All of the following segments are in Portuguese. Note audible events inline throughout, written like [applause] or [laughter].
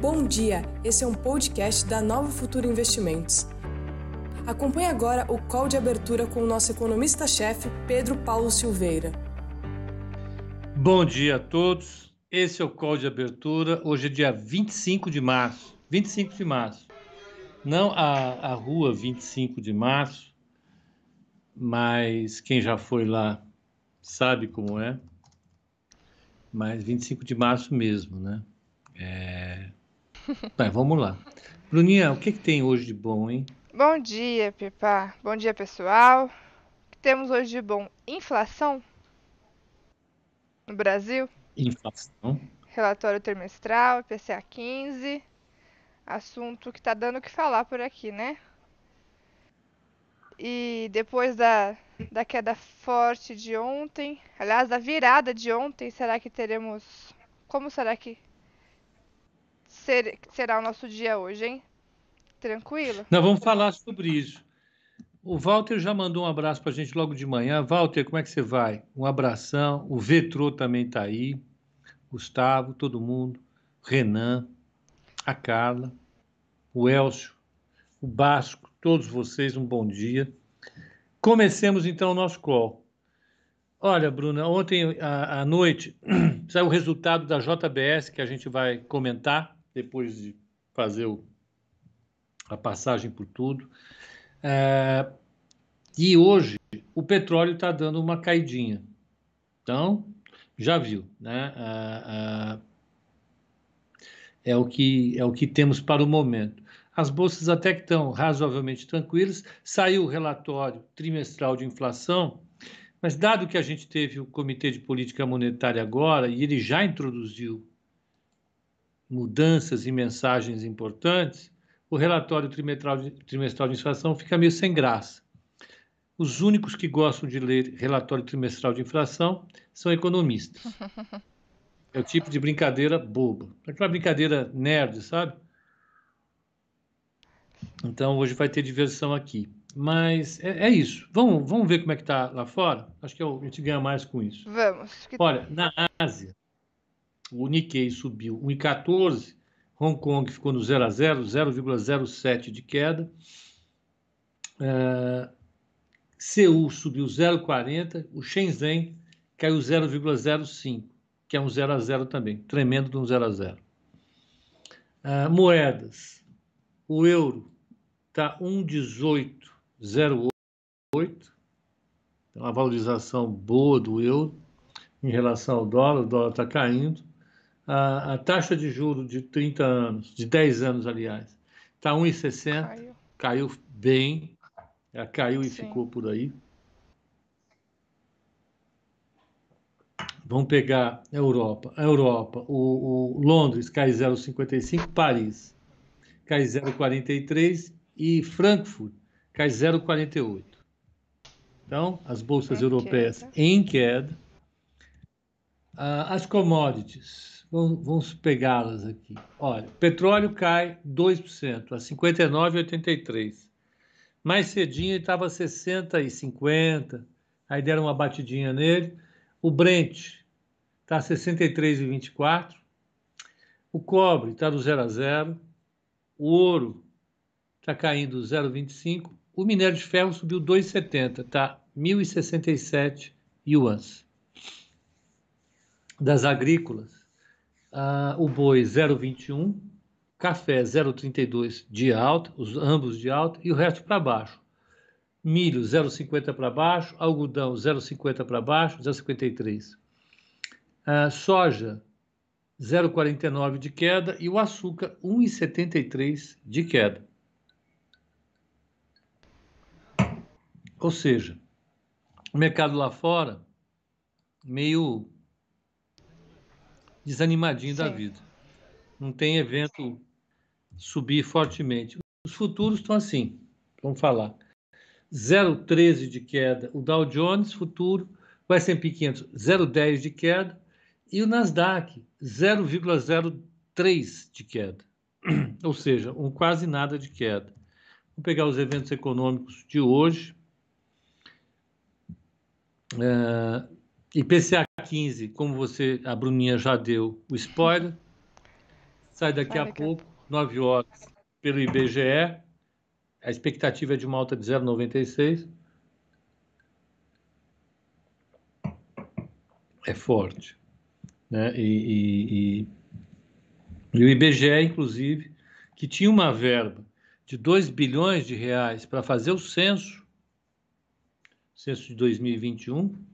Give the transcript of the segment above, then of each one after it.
Bom dia, esse é um podcast da Nova Futura Investimentos. Acompanhe agora o call de abertura com o nosso economista-chefe, Pedro Paulo Silveira. Bom dia a todos. Esse é o call de abertura. Hoje é dia 25 de março. 25 de março. Não a, a rua 25 de março, mas quem já foi lá sabe como é. Mas 25 de março mesmo, né? É... Mas vamos lá. Bruninha, o que, que tem hoje de bom, hein? Bom dia, Pipa. Bom dia, pessoal. O que temos hoje de bom? Inflação no Brasil. Inflação. Relatório trimestral, IPCA 15. Assunto que tá dando o que falar por aqui, né? E depois da, da queda forte de ontem, aliás, da virada de ontem, será que teremos. Como será que ser, será o nosso dia hoje, hein? Tranquilo? Nós vamos falar sobre isso. O Walter já mandou um abraço para a gente logo de manhã. Walter, como é que você vai? Um abração. O Vetro também está aí. Gustavo, todo mundo. Renan, a Carla, o Elcio, o Basco, todos vocês, um bom dia. Comecemos então o nosso call. Olha, Bruna, ontem à, noite [clears throat] saiu o resultado da JBS que a gente vai comentar depois de fazer o, a passagem por tudo. É, e hoje o petróleo está dando uma caidinha. Então, já viu, né? É, é, é, o que, é o que temos para o momento. As bolsas até que estão razoavelmente tranquilas. Saiu o relatório trimestral de inflação, mas dado que a gente teve o Comitê de Política Monetária agora, e ele já introduziu mudanças e mensagens importantes, o relatório trimestral de, trimestral de inflação fica meio sem graça. Os únicos que gostam de ler relatório trimestral de inflação são economistas. [laughs] É o tipo de brincadeira boba. Aquela brincadeira nerd, sabe? Então hoje vai ter diversão aqui. Mas é, é isso. Vamos, vamos ver como é que está lá fora? Acho que é a gente ganha mais com isso. Vamos. Olha, na Ásia, o Nikkei subiu 1,14, Hong Kong ficou no 0 a 0, 0,07 de queda. Uh, Seul subiu 0,40, o Shenzhen caiu 0,05, que é um 0 a 0 também, tremendo de um 0 a 0. Uh, moedas, o euro está 1,1808, então, uma valorização boa do euro em relação ao dólar, o dólar está caindo a, a taxa de juro de 30 anos, de 10 anos, aliás, está 1,60, caiu. caiu bem, ela caiu e Sim. ficou por aí. Vamos pegar a Europa. A Europa, o, o Londres cai 0,55, Paris cai 0,43 e Frankfurt cai 0,48. Então, as bolsas em europeias queda. em queda. Ah, as commodities, Vamos, vamos pegá-las aqui. Olha, petróleo cai 2%, a 59,83. Mais cedinho estava 60,50, aí deram uma batidinha nele. O Brent está 63,24. O cobre está do 0 a 0. O ouro está caindo 0,25. O minério de ferro subiu 2,70, está 1.067 yuans. Das agrícolas, ah, o boi 0,21, café 0,32 de alta, os ambos de alta, e o resto para baixo. Milho 0,50 para baixo, algodão 0,50 para baixo, 0,53. Ah, soja 0,49 de queda e o açúcar 1,73 de queda. Ou seja, o mercado lá fora meio desanimadinho Sim. da vida. Não tem evento subir fortemente. Os futuros estão assim, vamos falar. 0,13 de queda o Dow Jones futuro, o S&P 500 0,10 de queda e o Nasdaq 0,03 de queda. [clears throat] Ou seja, um quase nada de queda. Vamos pegar os eventos econômicos de hoje. Uh, IPCA 15, como você, a Bruninha já deu o spoiler, sai daqui a pouco, a... 9 horas, pelo IBGE. A expectativa é de uma alta de 0,96. É forte. Né? E, e, e, e o IBGE, inclusive, que tinha uma verba de 2 bilhões de reais para fazer o censo, censo de 2021,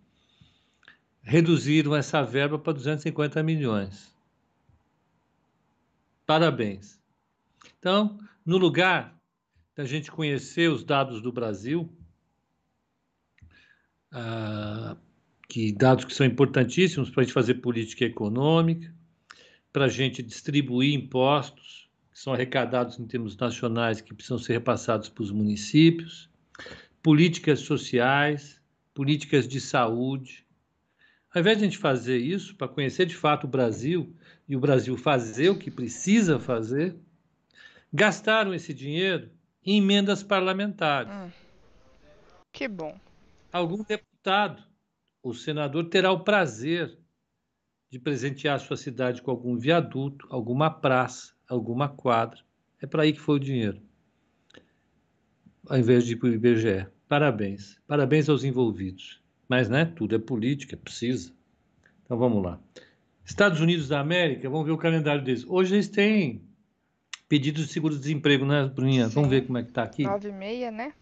reduziram essa verba para 250 milhões. Parabéns. Então, no lugar da gente conhecer os dados do Brasil, ah, que dados que são importantíssimos para a gente fazer política econômica, para a gente distribuir impostos que são arrecadados em termos nacionais que precisam ser repassados para os municípios, políticas sociais, políticas de saúde. Ao invés de a gente fazer isso para conhecer de fato o Brasil e o Brasil fazer o que precisa fazer, gastaram esse dinheiro em emendas parlamentares. Hum, que bom. Algum deputado o senador terá o prazer de presentear sua cidade com algum viaduto, alguma praça, alguma quadra. É para aí que foi o dinheiro, ao invés de ir para o IBGE. Parabéns. Parabéns aos envolvidos. Mas, né, tudo é política, precisa. Então vamos lá. Estados Unidos da América, vamos ver o calendário deles. Hoje eles têm pedidos de seguro-desemprego, né, Bruninha? Sim. Vamos ver como é que está aqui. 9 e meia, né?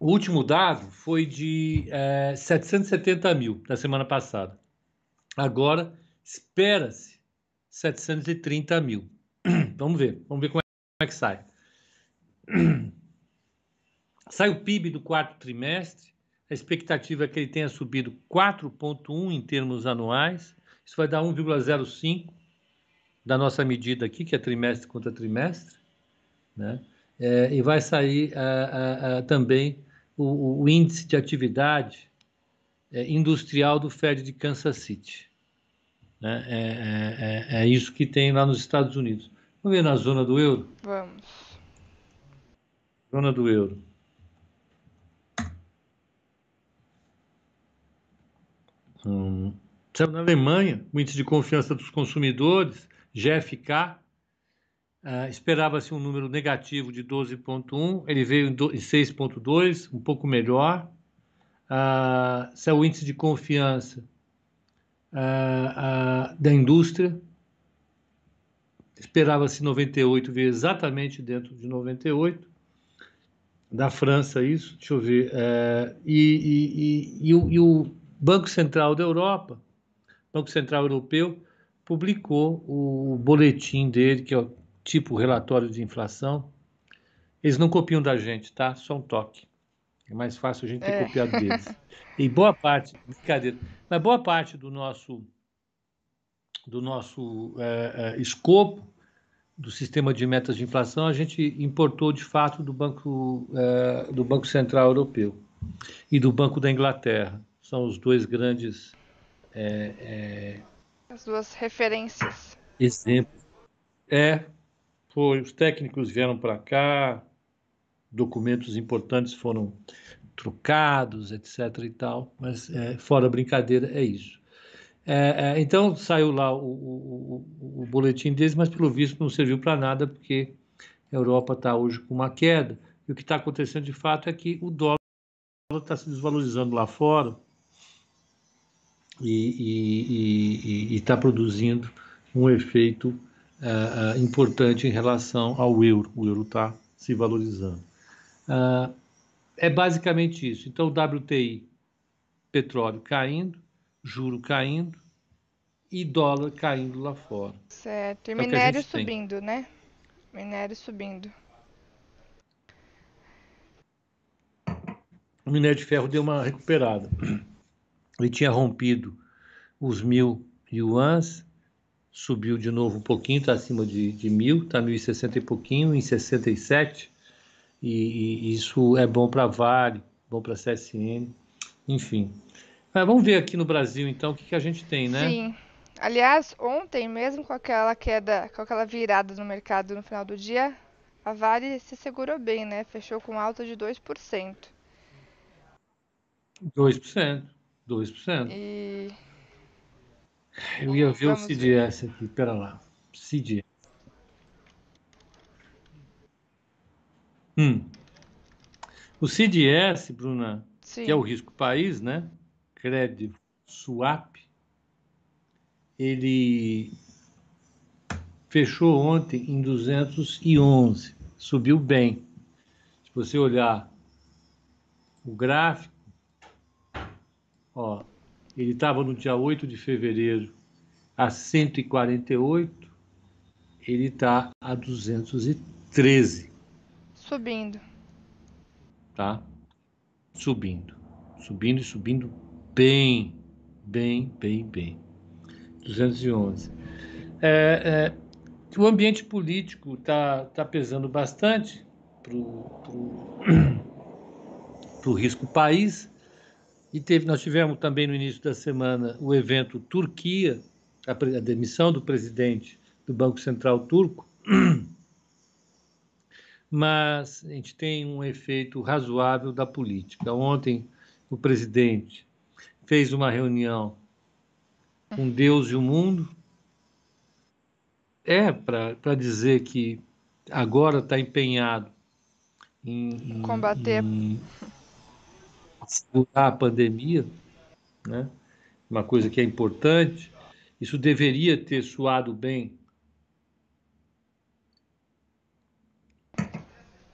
O último dado foi de é, 770 mil na semana passada. Agora espera-se 730 mil. [clears throat] Vamos ver, vamos ver como é que sai. [clears throat] Sai o PIB do quarto trimestre. A expectativa é que ele tenha subido 4,1 em termos anuais. Isso vai dar 1,05 da nossa medida aqui, que é trimestre contra trimestre. Né? É, e vai sair a, a, a, também o, o índice de atividade é, industrial do Fed de Kansas City. Né? É, é, é, é, isso que tem lá nos Estados Unidos. Vamos ver na zona do euro? Vamos. Zona do euro. Hum, na Alemanha, o índice de confiança dos consumidores, GFK, Uh, Esperava-se um número negativo de 12,1, ele veio em 6,2, um pouco melhor. Uh, esse é o índice de confiança uh, da indústria. Esperava-se 98, veio exatamente dentro de 98. Da França, isso, deixa eu ver. Uh, e, e, e, e, o, e o Banco Central da Europa, Banco Central Europeu, publicou o boletim dele, que é o tipo relatório de inflação, eles não copiam da gente, tá? Só um toque. É mais fácil a gente ter é. copiado deles. [laughs] E boa parte, brincadeira, mas boa parte do nosso do nosso é, é, escopo do sistema de metas de inflação a gente importou de fato do banco é, do banco central europeu e do banco da Inglaterra são os dois grandes é, é, as duas referências exemplos é foi, os técnicos vieram para cá, documentos importantes foram trocados, etc. e tal, mas é, fora brincadeira, é isso. É, é, então saiu lá o, o, o, o, boletim deles, mas pelo visto não serviu para nada, porque a Europa está hoje com uma queda, e o que está acontecendo de fato é que o dólar está se desvalorizando lá fora e está produzindo um efeito uh, importante em relação ao euro. O euro está se valorizando. Uh, é basicamente isso. Então, o WTI, petróleo caindo, juro caindo e dólar caindo lá fora. Certo. E é minério subindo, tem. né? Minério subindo. O minério de ferro deu uma recuperada. Ele tinha rompido os mil yuans subiu de novo um pouquinho, está acima de, de mil, está 1.060 e pouquinho, em 67, e, e isso é bom para Vale, bom para CSN, enfim. Mas vamos ver aqui no Brasil, então, o que, que a gente tem, né? Sim. Aliás, ontem, mesmo com aquela queda, com aquela virada no mercado no final do dia, a Vale se segurou bem, né? Fechou com alta de 2%. 2%. 2%. E Eu ia ver Vamos o CDS aqui, pera lá. CDS. Hum. O CDS, Bruna, Sim. que é o risco país, né? Crédito swap, ele fechou ontem em 211, subiu bem. Se você olhar o gráfico, ó, ele estava no dia 8 de fevereiro a 148, ele está a 213, Subindo. tá? Subindo, subindo e subindo bem, bem, bem, bem. 211. É, é, o ambiente político está tá pesando bastante para [clears throat] o risco país. E teve, nós tivemos também no início da semana o evento Turquia, a, a demissão do presidente do Banco Central Turco. [clears throat] Mas a gente tem um efeito razoável da política. Ontem, o presidente fez uma reunião com Deus e o mundo. É para dizer que agora está empenhado em, em Combater. em segurar a pandemia, né? uma coisa que é importante. Isso deveria ter suado bem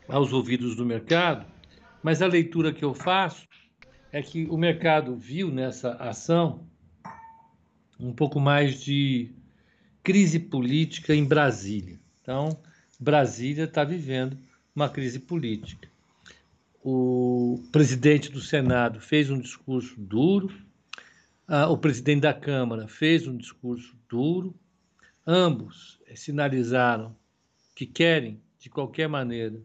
aos ouvidos do mercado, mas a leitura que eu faço é que o mercado viu nessa ação um pouco mais de crise política em Brasília. Então, Brasília está vivendo uma crise política. O presidente do Senado fez um discurso duro, ah, o presidente da Câmara fez um discurso duro, ambos sinalizaram que querem, de qualquer maneira,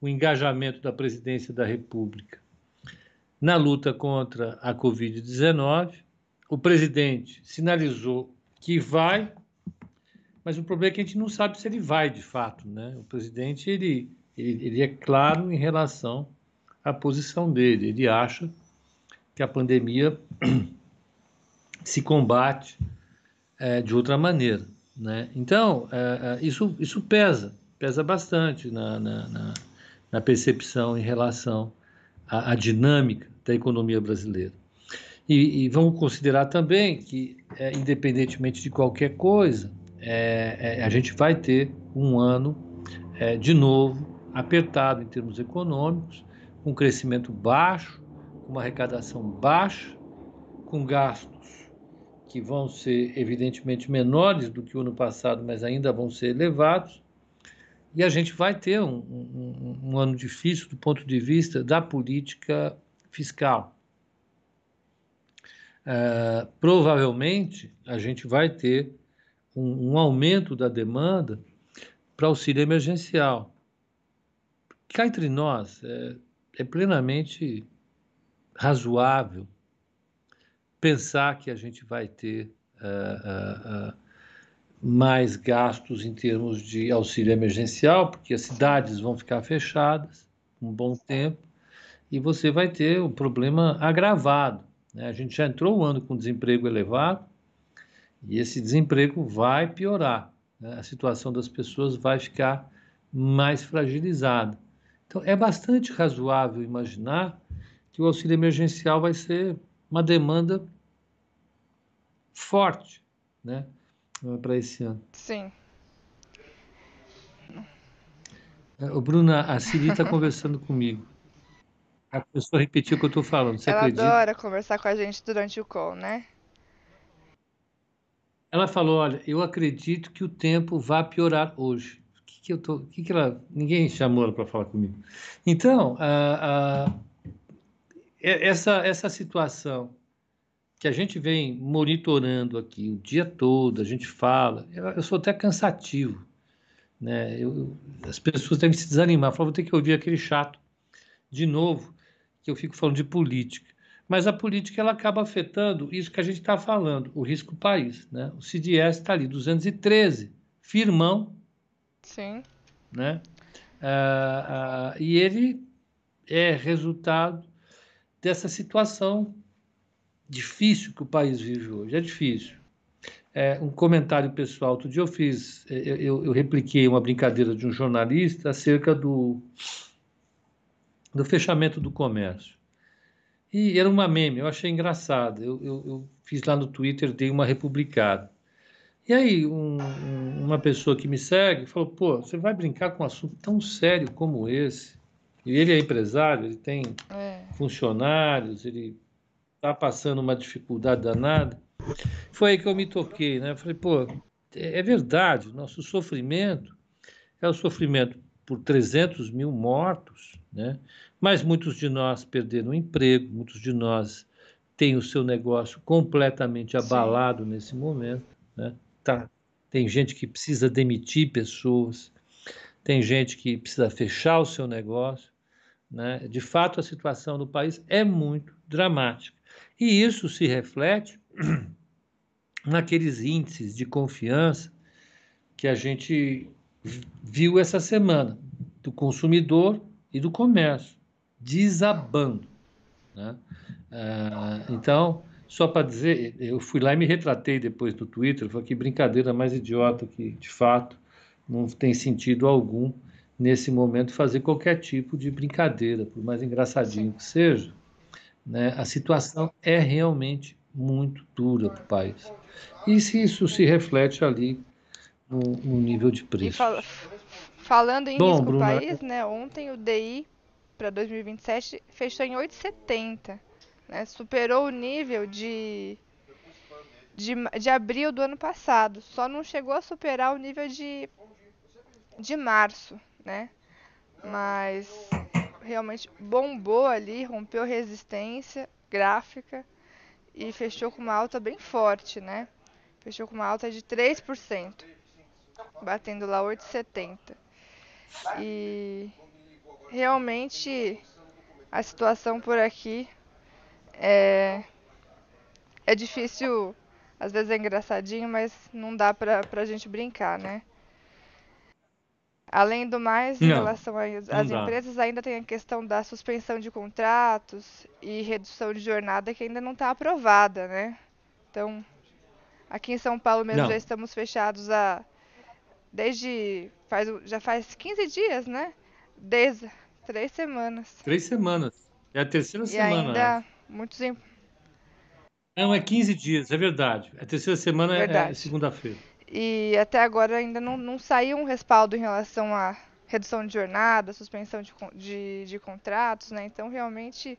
o engajamento da presidência da República na luta contra a Covid-19. O presidente sinalizou que vai, mas o problema é que a gente não sabe se ele vai de fato. Né? O presidente ele, ele, ele é claro em relação à posição dele. Ele acha que a pandemia [clears throat] se combate é, de outra maneira. Né? Então, é, isso, isso pesa, pesa bastante na, na, na, na percepção em relação à, à dinâmica da economia brasileira. E, e, vamos considerar também que, é, independentemente de qualquer coisa, é, é, a gente vai ter um ano, é, de novo, apertado em termos econômicos, com crescimento baixo, com uma arrecadação baixa, com gastos que vão ser, evidentemente, menores do que o ano passado, mas ainda vão ser elevados. E a gente vai ter um, um, um ano difícil do ponto de vista da política fiscal. Uh, provavelmente a gente vai ter um, um aumento da demanda para auxílio emergencial. Cá entre nós, é, é plenamente razoável pensar que a gente vai ter uh, uh, mais gastos em termos de auxílio emergencial, porque as cidades vão ficar fechadas um bom tempo e você vai ter um problema agravado. Né? A gente já entrou o ano com desemprego elevado e esse desemprego vai piorar. Né? A situação das pessoas vai ficar mais fragilizada. Então, é bastante razoável imaginar que o auxílio emergencial vai ser uma demanda forte, né, para esse ano. Sim. O Bruna, a Siri está conversando comigo. A pessoa repetiu o que eu estou falando. Você Ela acredita? adora conversar com a gente durante o call, né? Ela falou: olha, eu acredito que o tempo vai piorar hoje. Que, eu tô? Que, que ela? Ninguém chamou ela para falar comigo. Então, essa essa situação que a gente vem monitorando aqui o dia todo, a gente fala, eu, eu sou até cansativo, né? Eu, as pessoas devem se desanimar, falam, vou ter que ouvir aquele chato de novo, que eu fico falando de política. Mas a política ela acaba afetando isso que a gente está falando, o risco país, né? O CDS está ali, 213, firmão, Sim. né? Ah, ah, e ele é resultado dessa situação difícil que o país vive hoje. É difícil. é, um comentário pessoal. Outro dia eu fiz, é, eu, eu, repliquei uma brincadeira de um jornalista acerca do, do fechamento do comércio. E era uma meme, eu achei engraçado. Eu, eu, eu fiz lá no Twitter, dei uma republicada. E aí, um, uma pessoa que me segue falou: pô, você vai brincar com um assunto tão sério como esse? E ele é empresário, ele tem é. funcionários, ele está passando uma dificuldade danada. Foi aí que eu me toquei, né? Falei, pô, é, é verdade, nosso sofrimento é o sofrimento por 300 mil mortos, né? Mas muitos de nós perderam o emprego, muitos de nós têm o seu negócio completamente abalado Sim. nesse momento, né? Tá. Tem gente que precisa demitir pessoas, tem gente que precisa fechar o seu negócio, né? De fato, a situação do país é muito dramática. E isso se reflete [clears throat] naqueles índices de confiança que a gente viu essa semana, do consumidor e do comércio, desabando. Né? Ah, então, só para dizer, eu fui lá e me retratei depois do Twitter, falei que brincadeira mais idiota que, de fato, não tem sentido algum nesse momento fazer qualquer tipo de brincadeira, por mais engraçadinho que seja. Né? A situação é realmente muito dura para o país. E se isso se reflete ali no, no nível de preço. Fala, falando em Bom, risco Bruna, país, né, ontem o DI para 2027 fechou em 8,70. Né, superou o nível de, de, de abril do ano passado. Só não chegou a superar o nível de, de março. Né? Mas realmente bombou ali, rompeu resistência gráfica e fechou com uma alta bem forte, né? Fechou com uma alta de 3%, batendo lá 8,70. E realmente a situação por aqui é é difícil, às vezes é engraçadinho, mas não dá pra, pra gente brincar, né? Além do mais, em não, relação às empresas, ainda tem a questão da suspensão de contratos e redução de jornada que ainda não está aprovada, né? Então, aqui em São Paulo mesmo não. já estamos fechados há desde faz já faz 15 dias, né? Desde três semanas. Três semanas. É a terceira e semana. Ainda muitos não, é 15 dias, é verdade. A terceira semana é, é verdade. é segunda-feira. E até agora ainda não, não saiu um respaldo em relação à redução de jornada, suspensão de, de, de contratos, né? Então, realmente,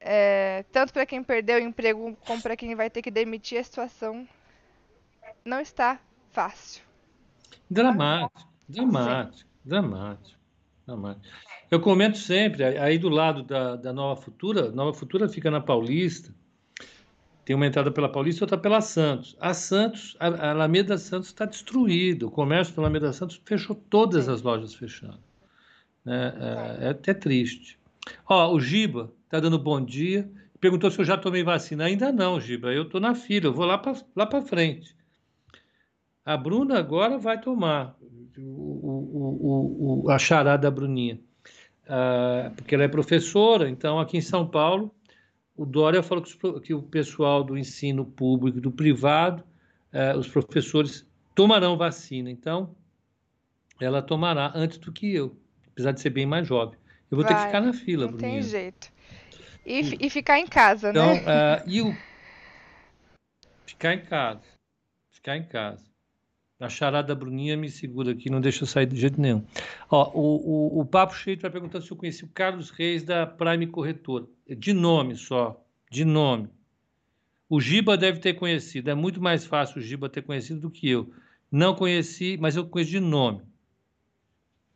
é, tanto para quem perdeu o emprego como para quem vai ter que demitir, a situação não está fácil. Dramático, dramático, dramático, dramático. Eu comento sempre, aí do lado da, da Nova Futura, Nova Futura fica na Paulista, tem uma entrada pela Paulista e outra pela Santos. A Santos, a, Alameda Santos está destruída. O comércio da Alameda Santos fechou todas as lojas fechando. É, é, é até triste. Ó, o Giba está dando bom dia. Perguntou se eu já tomei vacina. Ainda não, Giba. Eu estou na fila. Eu vou lá para lá frente. A Bruna agora vai tomar o, o, o, a charada da Bruninha. Ah, porque ela é professora, então aqui em São Paulo o Dória falou que, o pessoal do ensino público e do privado, eh, os professores, tomarão vacina. Então, ela tomará antes do que eu, apesar de ser bem mais jovem. Eu vou Vai, ter que ficar na fila, Não Bruninha. tem jeito. E, e, ficar em casa, então, né? Então, uh, [laughs] e o... Ficar em casa. Ficar em casa. A charada Bruninha me segura aqui, não deixa eu sair de jeito nenhum. Ó, o, o, o Papo Cheio está perguntando se eu conheci o Carlos Reis da Prime Corretora. De nome só, de nome. O Giba deve ter conhecido, é muito mais fácil o Giba ter conhecido do que eu. Não conheci, mas eu conheço de nome.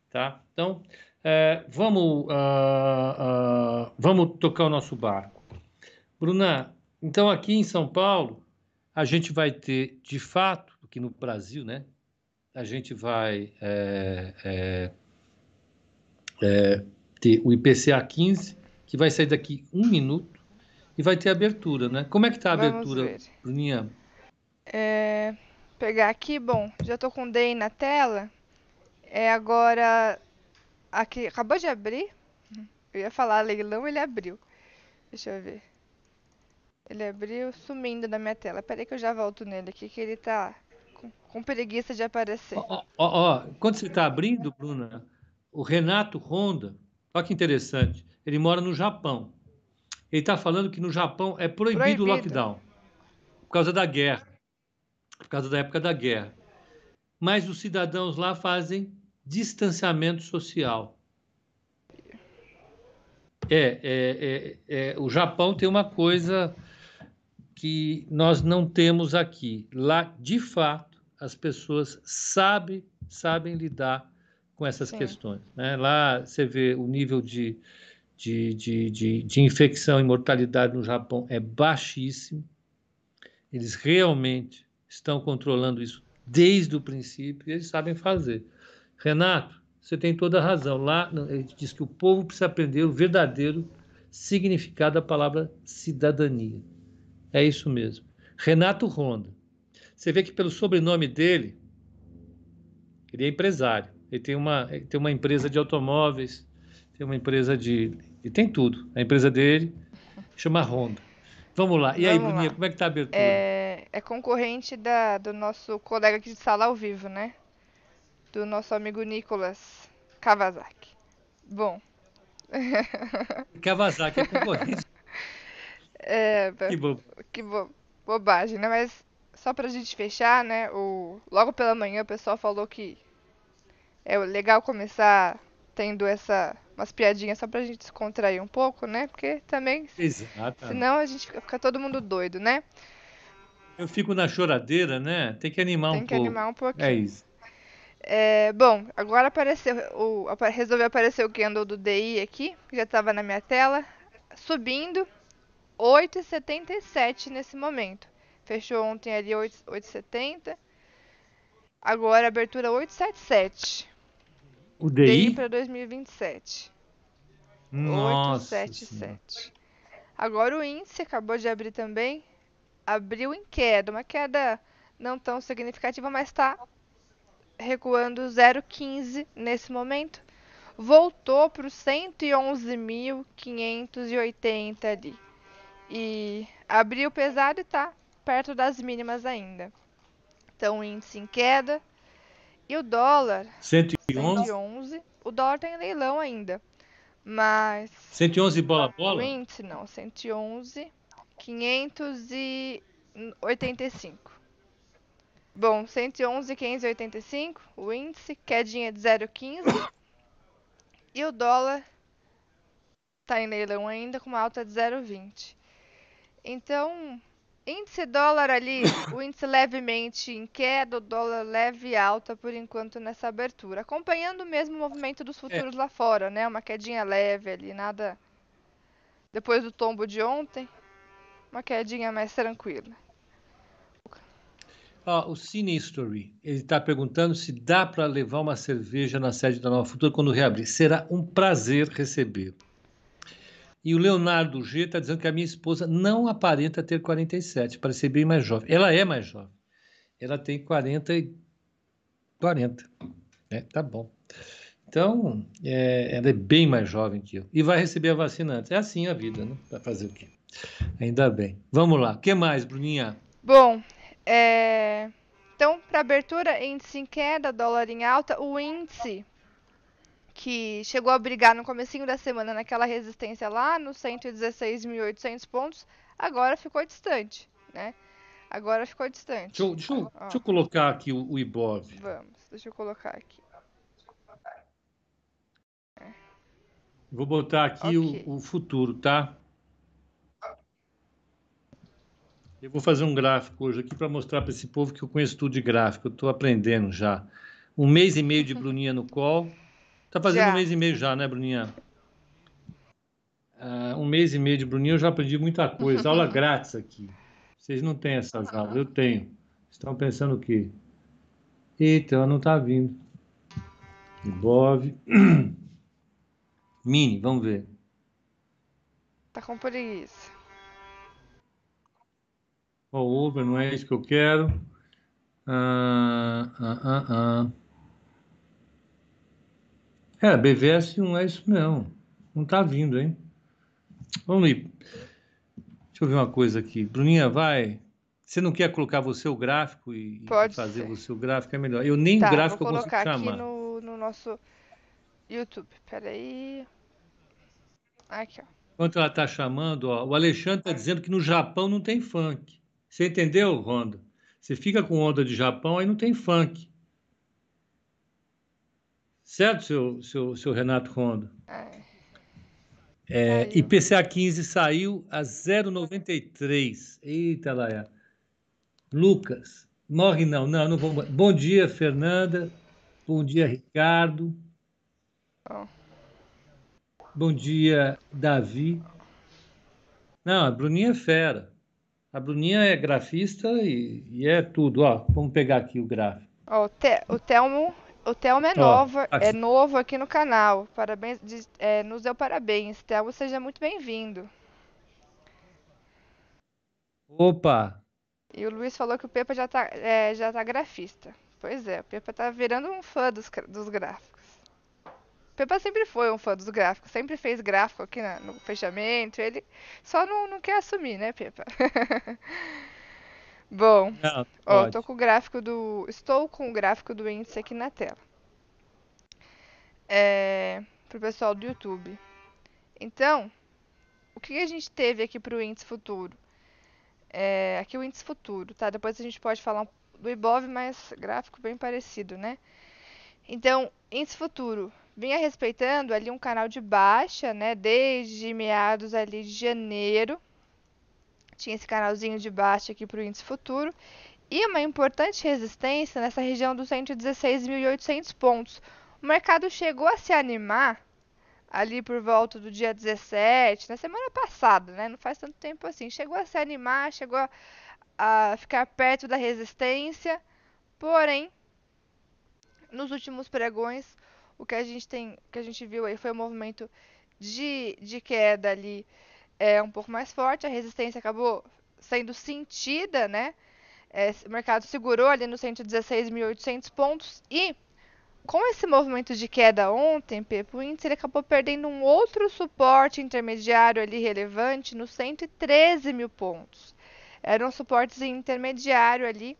Tá? Então, é, vamos, uh, uh, vamos tocar o nosso barco. Bruna, então aqui em São Paulo, a gente vai ter, de fato, aqui no Brasil, né? A gente vai é, é, é, ter o IPCA 15, que vai sair daqui um minuto, e vai ter abertura, né? Como é que está a abertura, ver. Bruninha? É, pegar aqui, bom, já estou com o DEI na tela. É agora. Aqui, acabou de abrir. Eu ia falar leilão, ele abriu. Deixa eu ver. Ele abriu sumindo da minha tela. Peraí que eu já volto nele aqui, que ele tá com, com preguiça de aparecer. Ó, ó, ó, quando você está abrindo, Bruna, o Renato Honda, olha que interessante, ele mora no Japão. Ele está falando que no Japão é proibido, o Proibido. lockdown por causa da guerra, por causa da época da guerra. Mas os cidadãos lá fazem distanciamento social. É, é, é, é, o Japão tem uma coisa que nós não temos aqui. Lá, de fato, as pessoas sabem, sabem lidar com essas Sim. questões. né? Lá você vê o nível de, de, de, de, de infecção e mortalidade no Japão é baixíssimo. Eles realmente estão controlando isso desde o princípio e eles sabem fazer. Renato, você tem toda a razão. Lá ele diz que o povo precisa aprender o verdadeiro significado da palavra cidadania. É isso mesmo. Renato Honda. Você vê que pelo sobrenome dele, ele é empresário. Ele tem uma, ele tem uma empresa de automóveis, tem uma empresa de. Ele tem tudo. A empresa dele chama Honda. Vamos lá. E aí, Vamos Bruninha, lá. como é que tá a abertura? É, é concorrente da, do nosso colega aqui de sala ao vivo, né? Do nosso amigo Nicolas Kawasaki. Bom, [laughs] Kawasaki é concorrente. é, que que bo- bobagem, né? Mas só pra gente fechar, né? O, logo pela manhã o pessoal falou que é legal começar tendo essa umas piadinhas só pra gente descontrair um pouco, né? Porque também, Exato. senão a gente fica, fica todo mundo doido, né? Eu fico na choradeira, né? Tem que animar Tem um que pouco. animar um pouquinho. É isso. É, bom, agora apareceu o resolveu aparecer o candle do DI aqui, que já estava na minha tela, subindo 8,77 nesse momento. Fechou ontem ali 8 8,70. Agora abertura 8,77. O DI DI? para 2027. Nossa. Senhora. 877. Agora o índice acabou de abrir também. Abriu em queda, uma queda não tão significativa, mas está recuando 0,15 nesse momento. Voltou para os 111.580 ali. E abriu pesado e está perto das mínimas ainda. Então o índice em queda. E o dólar 111? 111. O dólar tem leilão ainda. Mas 111 bola o bola? índice não, 111, 585. Bom, 111, 585, o índice, quedinha de 0,15. E o dólar tá em leilão ainda com uma alta de 0,20. Então, índice dólar ali, [coughs] o índice levemente em queda, o dólar leve alta por enquanto nessa abertura. Acompanhando mesmo o movimento dos futuros lá fora, né? Uma quedinha leve ali, nada. Depois do tombo de ontem, uma quedinha mais tranquila. Ó, o Cine History, ele está perguntando se dá para levar uma cerveja na sede da Nova Futura quando reabrir. Será um prazer receber. E o Leonardo G está dizendo que a minha esposa não aparenta ter 47, parece bem mais jovem. Ela é mais jovem. Ela tem 40 e 40. É, tá bom. Então, é, ela é bem mais jovem que eu. E vai receber a vacina antes. É assim a vida, né? Vai fazer o quê? Ainda bem. Vamos lá. O que mais, Bruninha? Bom, é... então, para abertura, índice em queda, dólar em alta, o índice que chegou a brigar no comecinho da semana naquela resistência lá nos 116.800 pontos, agora ficou distante, né? Agora ficou distante. Deixa eu, deixa eu- Ó. deixa eu colocar aqui o, o Ibov. Vamos, deixa eu colocar aqui. Vou botar aqui Ok. o, o futuro, tá? Eu vou fazer um gráfico hoje aqui para mostrar para esse povo que eu conheço tudo de gráfico. Eu estou aprendendo já. Um mês e meio de Bruninha no call. Tá fazendo Já. um mês e meio já, né, Bruninha? Ah, um mês e meio de Bruninha eu já aprendi muita coisa. Aula [laughs] grátis aqui. Vocês não têm essas aulas, eu tenho. Estão pensando o quê? Eita, ela não está vindo. Ibov. [clears throat] Mini, vamos ver. Tá com preguiça. Over, não é isso que eu quero. Ah, ah, ah, ah. É, BVS 1 é isso mesmo. Não está vindo, hein? Vamos ir. Deixa eu ver uma coisa aqui. Bruninha, vai. Você não quer colocar você o gráfico e Pode fazer ser. você o gráfico? É melhor. Eu nem Tá, gráfico vou eu consigo colocar aqui chamar. no, no nosso YouTube. Peraí. Aqui, ó. Enquanto ela está chamando, ó, o Alexandre está dizendo que no Japão não tem funk. Você entendeu, Ronda? Você fica com onda de Japão, aí não tem funk. Certo, seu, seu, seu Renato Ronda? É. É. IPCA 15 saiu a 0,93. Eita, Laia. Lucas, morre não. Não, não vou. Bom dia, Fernanda. Bom dia, Ricardo. Ó. Bom dia, Davi. Não, a Bruninha é fera. A Bruninha é grafista e, e é tudo. Ó, vamos pegar aqui o gráfico. Ó, o, Te, o Telmo, o Telmo é aqui. é novo aqui no canal. Parabéns, diz- é, nos deu parabéns. Telmo, seja muito bem-vindo. Opa! E o Luiz falou que o Pepa já tá, é, já tá grafista. Pois é, o Pepa tá virando um fã dos, dos gráficos. O Pepa sempre foi um fã dos gráficos, sempre fez gráfico aqui na- no fechamento. Ele só não, não quer assumir, né, Pepa? [laughs] Bom, Não, ó, pode. tô com o gráfico do. Estou com o gráfico do índice aqui na tela. É, pro pessoal do YouTube. Então, o que a gente teve aqui pro índice futuro? É, aqui o índice futuro, tá? Depois a gente pode falar do Ibov, mas gráfico bem parecido, né? Então, índice futuro vinha respeitando ali um canal de baixa, né? Desde meados ali de janeiro. Tinha esse canalzinho de baixa aqui para o índice futuro. E uma importante resistência nessa região dos 116.800 pontos. O mercado chegou a se animar ali por volta do dia 17, na semana passada, né? Não faz tanto tempo assim. Chegou a se animar, chegou a, a ficar perto da resistência. Porém, nos últimos pregões, o que a gente tem, que a gente viu aí foi um movimento de, de queda ali é um pouco mais forte. A resistência acabou sendo sentida, né? É, o mercado segurou ali nos 116.800 pontos e com esse movimento de queda ontem, Pepe, o índice ele acabou perdendo um outro suporte intermediário ali relevante nos 113 mil pontos. Era um suporte intermediário ali.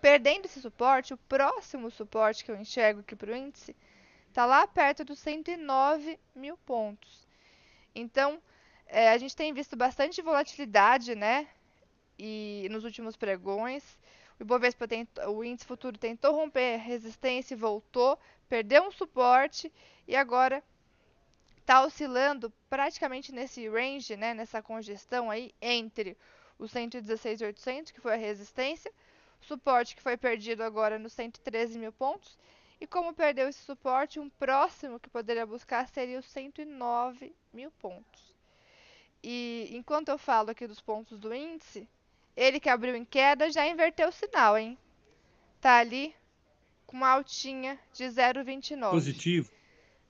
Perdendo esse suporte, o próximo suporte que eu enxergo aqui para o índice está lá perto dos 109 mil pontos. Então, é, a gente tem visto bastante volatilidade, né? E nos últimos pregões, o Ibovespa tentou, o índice futuro tentou romper a resistência e voltou, perdeu um suporte e agora está oscilando praticamente nesse range, né, nessa congestão aí entre os 116.800, que foi a resistência, suporte que foi perdido agora nos 113 mil pontos, e como perdeu esse suporte, um próximo que poderia buscar seria os 109 mil pontos. E enquanto eu falo aqui dos pontos do índice, ele que abriu em queda já inverteu o sinal, hein? Tá ali com uma altinha de 0,29. Positivo.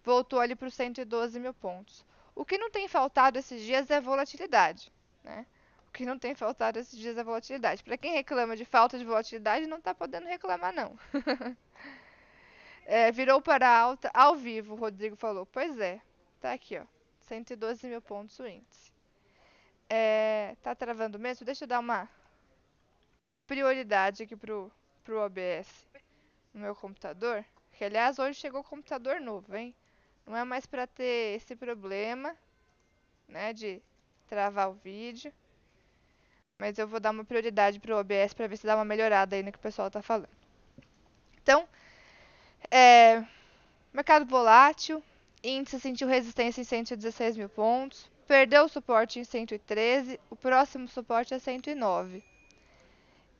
Voltou ali para os 112 mil pontos. O que não tem faltado esses dias é volatilidade, né? O que não tem faltado esses dias é volatilidade. Para quem reclama de falta de volatilidade, não está podendo reclamar, não. [laughs] é, virou para alta ao vivo, o Rodrigo falou. Pois é, tá aqui, ó. 112 mil pontos o índice. É, tá travando mesmo? Deixa eu dar uma prioridade aqui pro, pro OBS no meu computador. Que, aliás, hoje chegou computador novo, hein? Não é mais para ter esse problema, né, de travar o vídeo. Mas eu vou dar uma prioridade pro OBS para ver se dá uma melhorada aí no que o pessoal tá falando. Então, é, mercado volátil, índice sentiu resistência em 116 mil pontos, perdeu o suporte em 113, o próximo suporte é 109.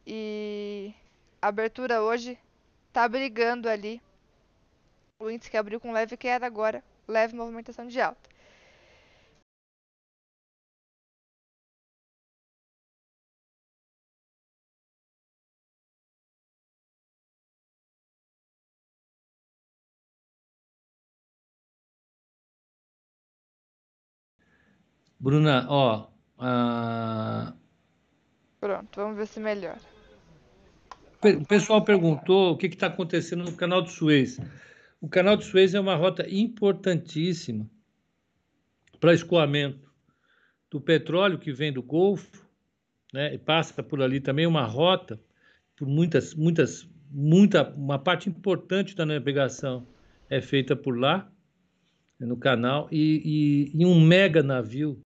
E a abertura hoje tá brigando ali. O índice que abriu com leve queda agora, leve movimentação de alta. Bruna, ó, Pronto, vamos ver se melhora. o pessoal perguntou o que está acontecendo no canal de Suez. O canal de Suez é uma rota importantíssima para escoamento. do petróleo que vem do Golfo, né, e passa por ali também uma rota, por muitas, muitas, muita, uma parte importante da navegação é feita por lá, no canal, e, e, e um mega navio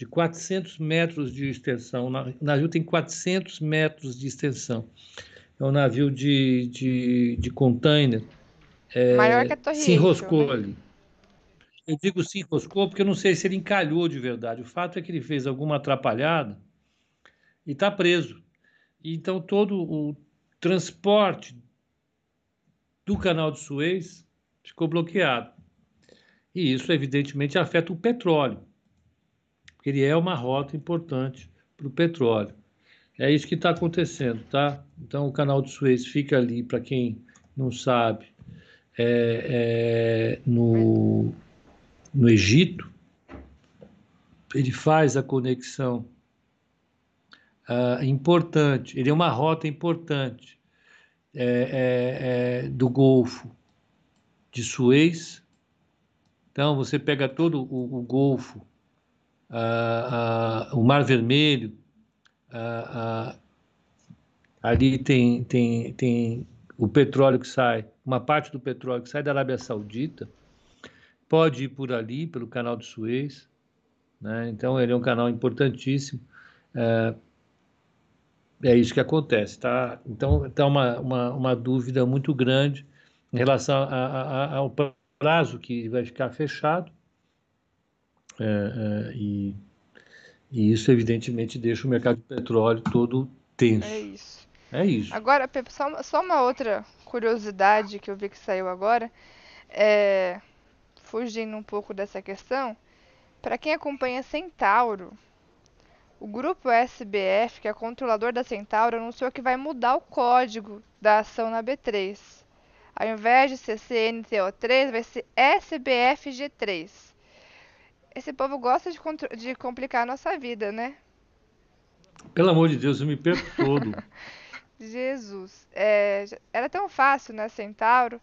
de 400 metros de extensão. O navio tem 400 metros de extensão. É um navio de, de, de container. É, Maior que a Torre Se enroscou né? ali. Eu digo se enroscou porque eu não sei se ele encalhou de verdade. O fato é que ele fez alguma atrapalhada e está preso. Então, todo o transporte do canal de Suez ficou bloqueado. E isso, evidentemente, afeta o petróleo, porque ele é uma rota importante para o petróleo. É isso que está acontecendo, tá? Então, o canal de Suez fica ali, para quem não sabe, é, é, no, no Egito. Ele faz a conexão uh, importante, ele é uma rota importante é, é, é, do Golfo de Suez. Então, você pega todo o, o Golfo, uh, uh, o Mar Vermelho, ali tem, tem, tem o petróleo que sai, uma parte do petróleo que sai da Arábia Saudita, pode ir por ali, pelo canal de Suez. Né? Então, ele é um canal importantíssimo. É, é isso que acontece, tá? Então, está uma, uma, uma, dúvida muito grande em relação a, a, ao prazo que vai ficar fechado. É, é, e, e, isso, evidentemente, deixa o mercado de petróleo todo tenso. É isso. É isso. Agora, Pepe, só, só uma outra curiosidade que eu vi que saiu agora. É, fugindo um pouco dessa questão, para quem acompanha Centauro, o grupo SBF, que é controlador da Centauro, anunciou que vai mudar o código da ação na B3. Ao invés de CCNTO3, vai ser SBFG3. Esse povo gosta de, de complicar a nossa vida, né? Pelo amor de Deus, eu me perco todo. [laughs] Jesus. É, era tão fácil, né, Centauro?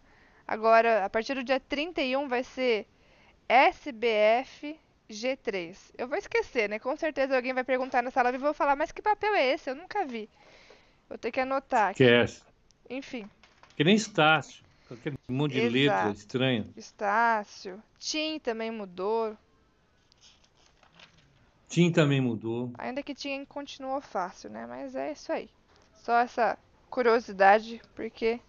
Agora, a partir do dia 31 vai ser SBF G3. Eu vou esquecer, né? Com certeza alguém vai perguntar nessa live e vou falar, mas que papel é esse? Eu nunca vi. Vou ter que anotar. Esquece. Enfim. Que nem Estácio. Aquele monte de Exato. letra estranha. Estácio. Tim também mudou. Tim também mudou. Ainda que Tim continuou fácil, né? Mas é isso aí. Só essa curiosidade, porque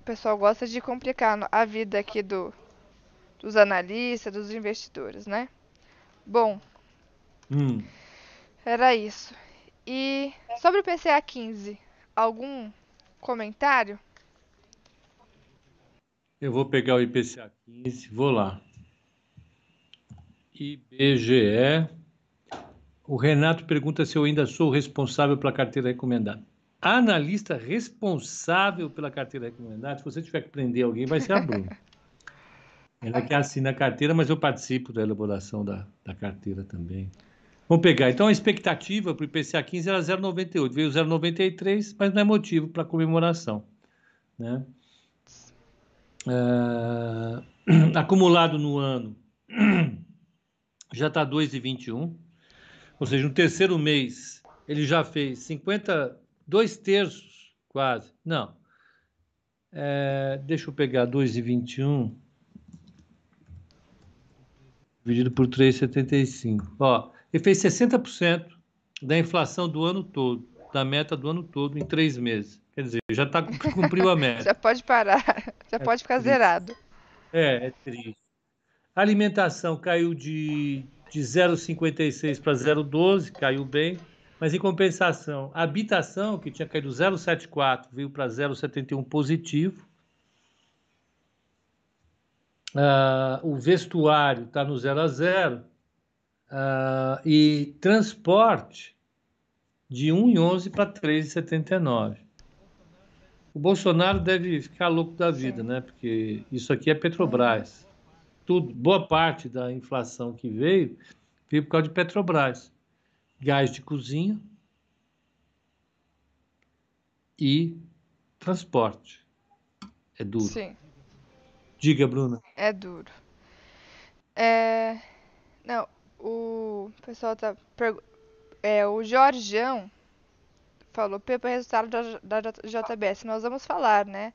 o pessoal gosta de complicar a vida aqui do, dos analistas, dos investidores, né? Bom, hum. era isso. E sobre o PCA 15, algum comentário? Eu vou pegar o IPCA 15, vou lá. IBGE. O Renato pergunta se eu ainda sou responsável pela carteira recomendada. analista responsável pela carteira recomendada, se você tiver que prender alguém, vai ser a Bruna. [laughs] Ela que assina a carteira, mas eu participo da elaboração da, da carteira também. Vamos pegar. Então, a expectativa para o IPCA 15 era 0,98. Veio 0,93, mas não é motivo para comemoração. Né? Uh, [clears throat] acumulado no ano [clears throat] já está 2,21. Ou seja, no terceiro mês ele já fez 50, dois terços quase. Não. É, deixa eu pegar 2,21 dividido por 3,75. Ó, ele fez 60% da inflação do ano todo, da meta do ano todo, em três meses. Quer dizer, já tá, cumpriu a [laughs] meta. já pode parar, já é pode ficar triste. zerado. É, é triste. Alimentação caiu de, de 0,56 para 0,12, caiu bem. Mas, em compensação, a habitação, que tinha caído 0,74, veio para 0,71 positivo. Uh, o vestuário está no 0 a 0 uh, e transporte de 1,11 para 3,79. O Bolsonaro deve ficar louco da vida, né? Porque isso aqui é Petrobras. Tudo, boa parte da inflação que veio veio por causa de Petrobras. Gás de cozinha e transporte. É duro. Sim. Diga, Bruna. É duro. É... Não, o pessoal tá. É, o Jorjão falou Pepa resultado da, da JBS. Nós vamos falar, né?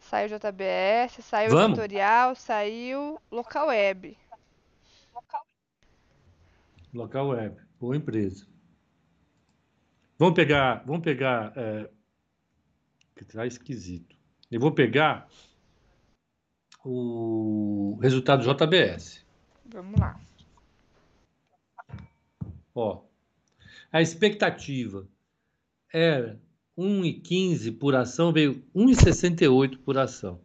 Saiu JBS, saiu Vamos. Equatorial, saiu Local Web. Local web, boa empresa. Vamos pegar, vamos pegar, é, que tá esquisito. Eu vou pegar o resultado do JBS. Vamos lá. Ó, a expectativa era 1,15 por ação, veio 1,68 por ação.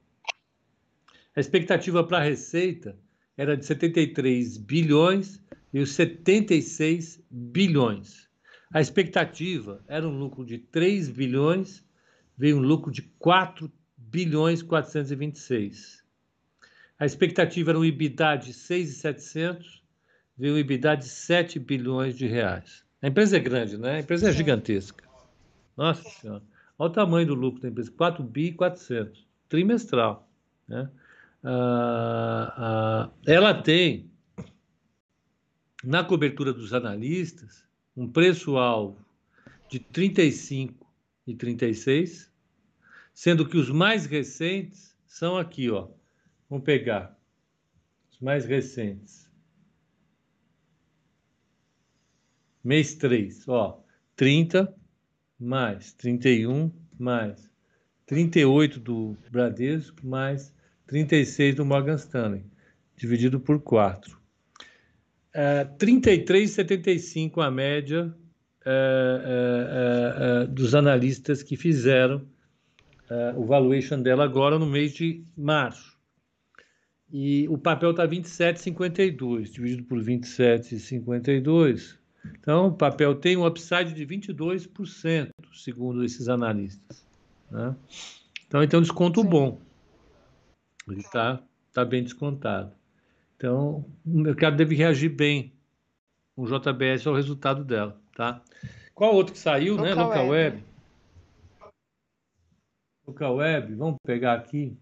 A expectativa para a receita era de 73 bilhões e os 76 bilhões. A expectativa era um lucro de 3 bilhões, veio um lucro de 4 bilhões 426. A expectativa era um EBITDA de 6,700, veio um EBITDA de 7 bilhões de reais. A empresa é grande, né? A empresa é gigantesca. Nossa Senhora. Olha o tamanho do lucro da empresa, 4 bi e 400, trimestral, né? Ah, ah, ela tem, na cobertura dos analistas, um preço-alvo de 35 e 36, sendo que os mais recentes são aqui, ó. Vamos pegar os mais recentes. Mês 3, ó, 30 mais 31 mais 38 do Bradesco mais 36 do Morgan Stanley, dividido por 4. É, 33,75 a média é, é, é, dos analistas que fizeram é, o valuation dela agora no mês de março. E o papel está 27,52, dividido por 27,52. Então, o papel tem um upside de 22%, segundo esses analistas. Né? Então, um desconto Sim. bom. Ele está tá bem descontado. Então, o mercado deve reagir bem o JBS ao resultado dela. Tá? Qual outro que saiu? né? Local Local Web. Web. Local Web, vamos pegar aqui.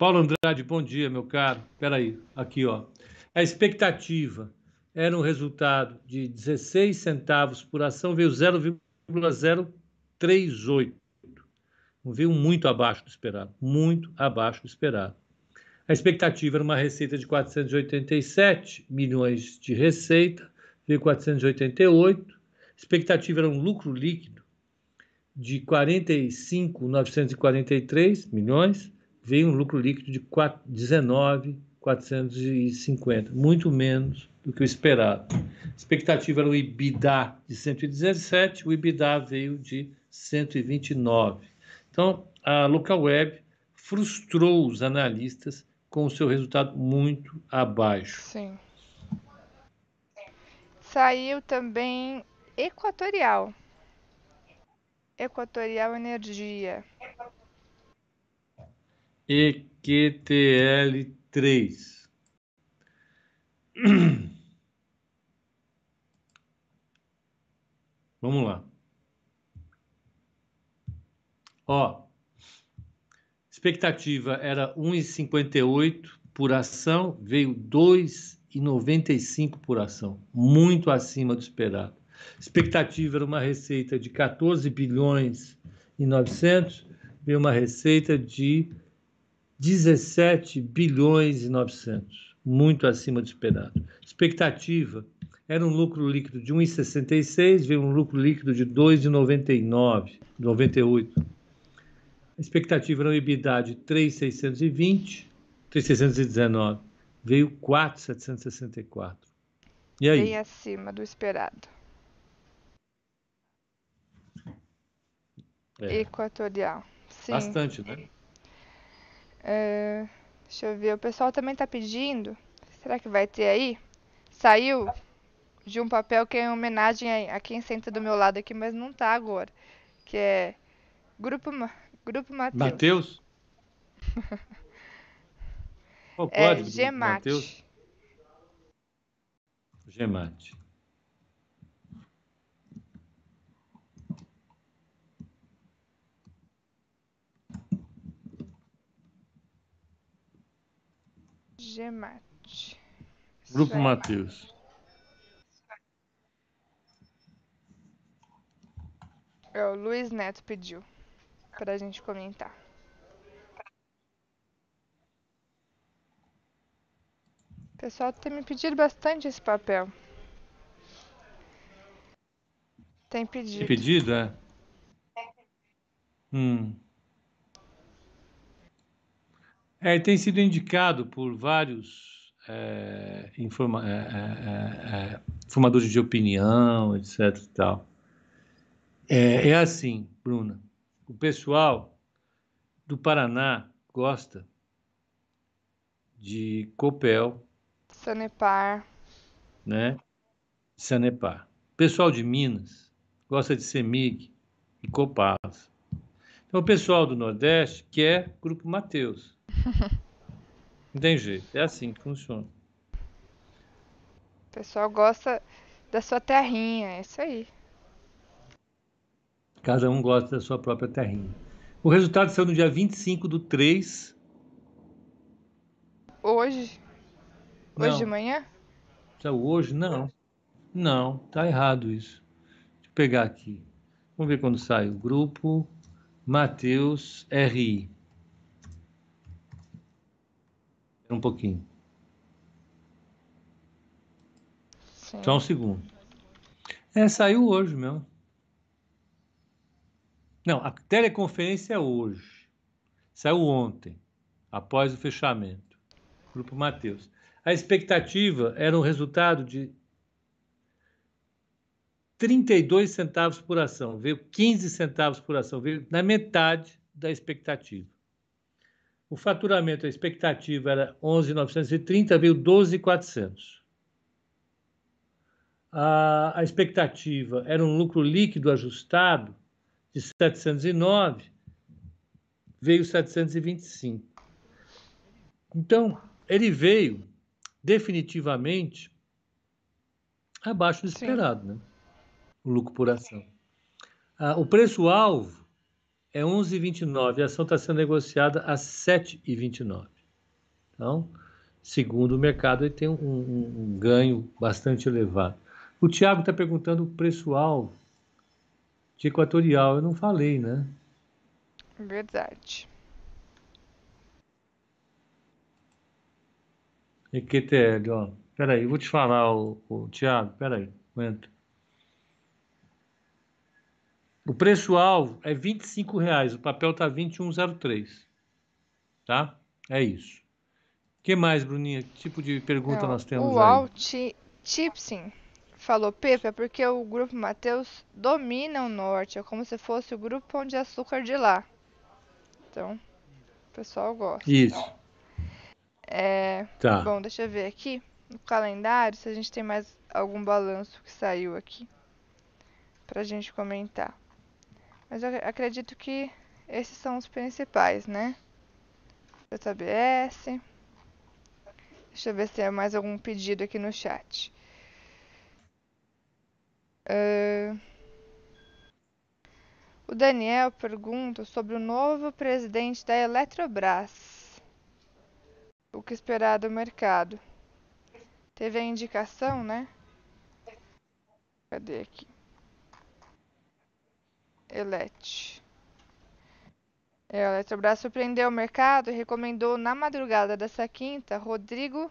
Paulo Andrade, bom dia, meu caro. Espera aí, aqui, ó. A expectativa era um resultado de 16 centavos por ação, veio 0,038. Veio muito abaixo do esperado, muito abaixo do esperado. A expectativa era uma receita de 487 milhões de receita, veio 488. A expectativa era um lucro líquido de 45,943 milhões, veio um lucro líquido de 19,450, muito menos do que o esperado. A expectativa era o EBITDA de 117, o EBITDA veio de 129. Então, a Local Web frustrou os analistas com o seu resultado muito abaixo. Sim. Saiu também Equatorial. Equatorial Energia. EQTL3. [clears throat] Vamos lá. Ó, expectativa era 1,58 por ação, veio 2,95 por ação, muito acima do esperado. Expectativa era uma receita de 14 bilhões e 900, veio uma receita de 17 bilhões e 900, muito acima do esperado. Expectativa era um lucro líquido de 1,66, veio um lucro líquido de 2,99, 98. A expectativa era um EBITDA de 3,620, 3,619, veio 4,764. E aí? Bem acima do esperado. É, Equatorial. Sim. bastante, né? É, deixa eu ver. O pessoal também tá pedindo. Será que vai ter aí? Saiu de um papel que é em homenagem a, a quem senta do meu lado aqui, mas não tá agora. Que é Grupo, Grupo Mateus. [laughs] Qual É código do Gemate. Matheus? Gemate. Grupo. Mateus. É, o Luiz Neto pediu pra gente comentar. O pessoal tem me pedido bastante esse papel. Tem Tem pedido. pedido, é? Hum. É, tem sido indicado por vários é, informa- é, é, é, é, formadores de opinião, etc. e tal. É, é assim, Bruna. O pessoal do Paraná gosta de Copel, Sanepar. né? Sanepar. O pessoal de Minas gosta de Semig e Copasa. Então, o pessoal do Nordeste quer Grupo Mateus. Não tem jeito, é assim que funciona. O pessoal gosta da sua terrinha, é isso aí. Cada um gosta da sua própria terrinha. O resultado saiu no dia 25 do 3. Hoje? Hoje Não. de manhã? Saiu hoje? Não. Não, tá errado isso. Deixa eu pegar aqui. Vamos ver quando sai o grupo Mateus RI. Espera Um pouquinho. Sim. Só um segundo. É, saiu hoje mesmo. Não, a teleconferência é hoje. Saiu ontem, após o fechamento. Grupo Mateus. A expectativa era um resultado de 32 centavos por ação. Veio 15 centavos por ação. Veio na metade da expectativa. O faturamento, a expectativa era 11.930, veio 12.400. A, a expectativa era um lucro líquido ajustado de 709, veio 725. Então, ele veio definitivamente abaixo do Sim. esperado, né? O lucro por ação. Ah, o preço-alvo é 11,29 a ação está sendo negociada a 7,29. Então, segundo o mercado, ele tem um, um- um ganho bastante elevado. O Tiago está perguntando o preço-alvo de equatorial. Eu não falei, né? Verdade. EQTL, ó. Peraí, eu vou te falar, o, o Tiago, peraí, aguenta. O preço-alvo é 25 reais, o papel está 21,03. Tá? É isso. O que mais, Bruninha? Que tipo de pergunta Não, nós temos o aí? Alt Tipsin falou, Pepe, é porque o grupo Mateus domina o norte, é como se fosse o grupo Pão de Açúcar de lá. Então, o pessoal gosta. Isso, É, tá. bom, deixa eu ver aqui no calendário se a gente tem mais algum balanço que saiu aqui pra gente comentar. Mas eu ac- acredito que esses são os principais, né? JBS. Deixa eu ver se tem mais algum pedido aqui no chat. Ahn, O Daniel pergunta sobre o novo presidente da Eletrobras. O que esperar do mercado? Teve a indicação, né? Cadê aqui? Elet. É, a Eletrobras surpreendeu o mercado e recomendou na madrugada dessa quinta Rodrigo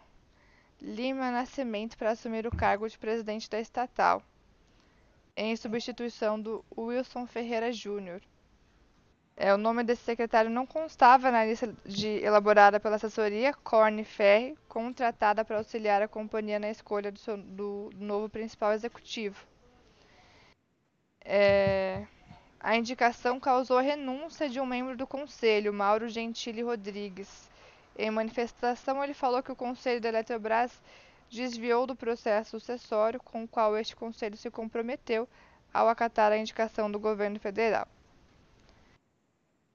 Lima Nascimento para assumir o cargo de presidente da estatal, em substituição do Wilson Ferreira Júnior. É, o nome desse secretário não constava na lista de, elaborada pela assessoria Corne Ferri, contratada para auxiliar a companhia na escolha do, seu- do novo principal executivo. É, a indicação causou a renúncia de um membro do conselho, Mauro Gentili Rodrigues. Em manifestação, ele falou que o conselho da Eletrobras desviou do processo sucessório com o qual este conselho se comprometeu ao acatar a indicação do governo federal.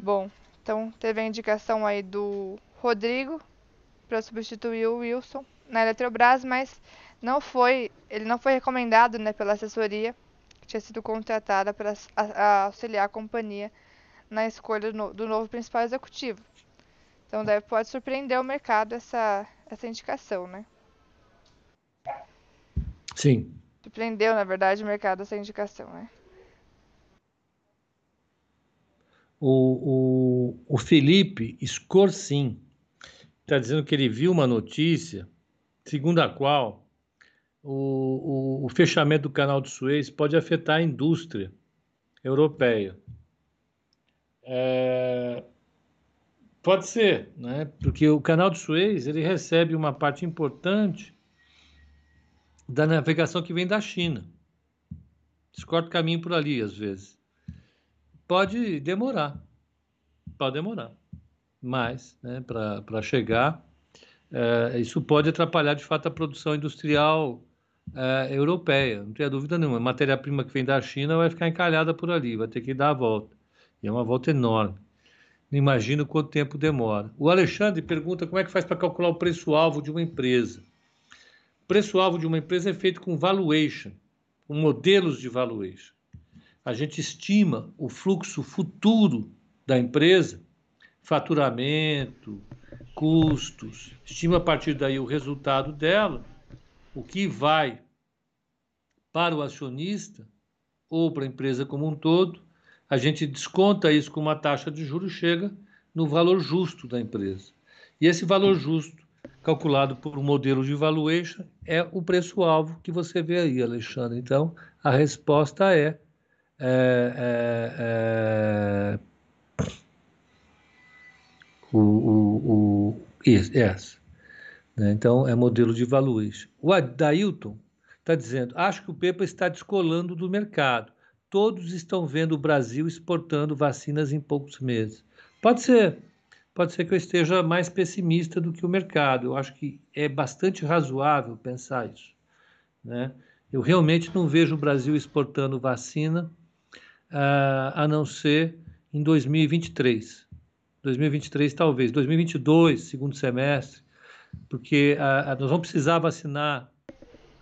Bom, então teve a indicação aí do Rodrigo para substituir o Wilson na Eletrobras, mas não foi, ele não foi recomendado, né, pela assessoria que tinha sido contratada para auxiliar a companhia na escolha do, no- do novo principal executivo. Então deve, pode surpreender o mercado essa, essa indicação, né? Sim. Surpreendeu, na verdade, o mercado essa indicação, né? O, o, o Felipe Scorsin está dizendo que ele viu uma notícia segundo a qual o, o, o fechamento do canal de Suez pode afetar a indústria europeia. É, pode ser, né? porque o canal de Suez ele recebe uma parte importante da navegação que vem da China. Escorta o caminho por ali, às vezes. Pode demorar, pode demorar, mas né, para chegar, é, isso pode atrapalhar de fato a produção industrial é, europeia, não tenha dúvida nenhuma. Matéria-prima que vem da China vai ficar encalhada por ali, vai ter que dar a volta. E é uma volta enorme. Não imagino quanto tempo demora. O Alexandre pergunta como é que faz para calcular o preço-alvo de uma empresa. O preço-alvo de uma empresa é feito com valuation, com modelos de valuation. A gente estima o fluxo futuro da empresa, faturamento, custos, estima a partir daí o resultado dela, o que vai para o acionista ou para a empresa como um todo, a gente desconta isso com uma taxa de juros, chega no valor justo da empresa. E esse valor justo, calculado por um modelo de valuation, é o preço-alvo que você vê aí, Alexandre. Então, a resposta é, é, é, é o, o, o, essa. Né? Então, é modelo de valuation. O Adailton está dizendo: acho que o PEPA está descolando do mercado. Todos estão vendo o Brasil exportando vacinas em poucos meses. Pode ser. Pode ser que eu esteja mais pessimista do que o mercado. Eu acho que é bastante razoável pensar isso. Né? Eu realmente não vejo o Brasil exportando vacina, uh, a não ser em 2023. 2023 talvez, 2022, segundo semestre, porque a, a, nós vamos precisar vacinar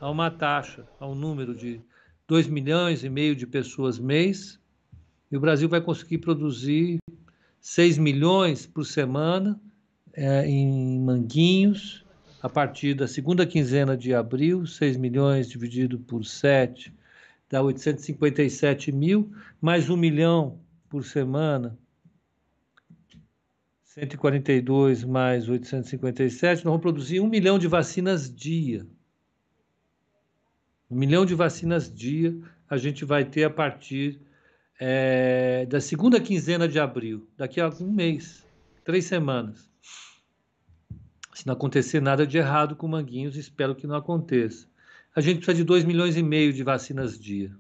a uma taxa, a um número de 2 milhões e meio de pessoas mês, e o Brasil vai conseguir produzir 6 milhões por semana é, em manguinhos, a partir da segunda quinzena de abril, 6 milhões dividido por 7 dá 857 mil, mais 1 milhão por semana 142 mais 857, nós vamos produzir um milhão de vacinas dia. Um milhão de vacinas dia a gente vai ter a partir é, da segunda quinzena de abril, daqui a um mês, três semanas. Se não acontecer nada de errado com Manguinhos, espero que não aconteça. A gente precisa de 2 milhões e meio de vacinas dia.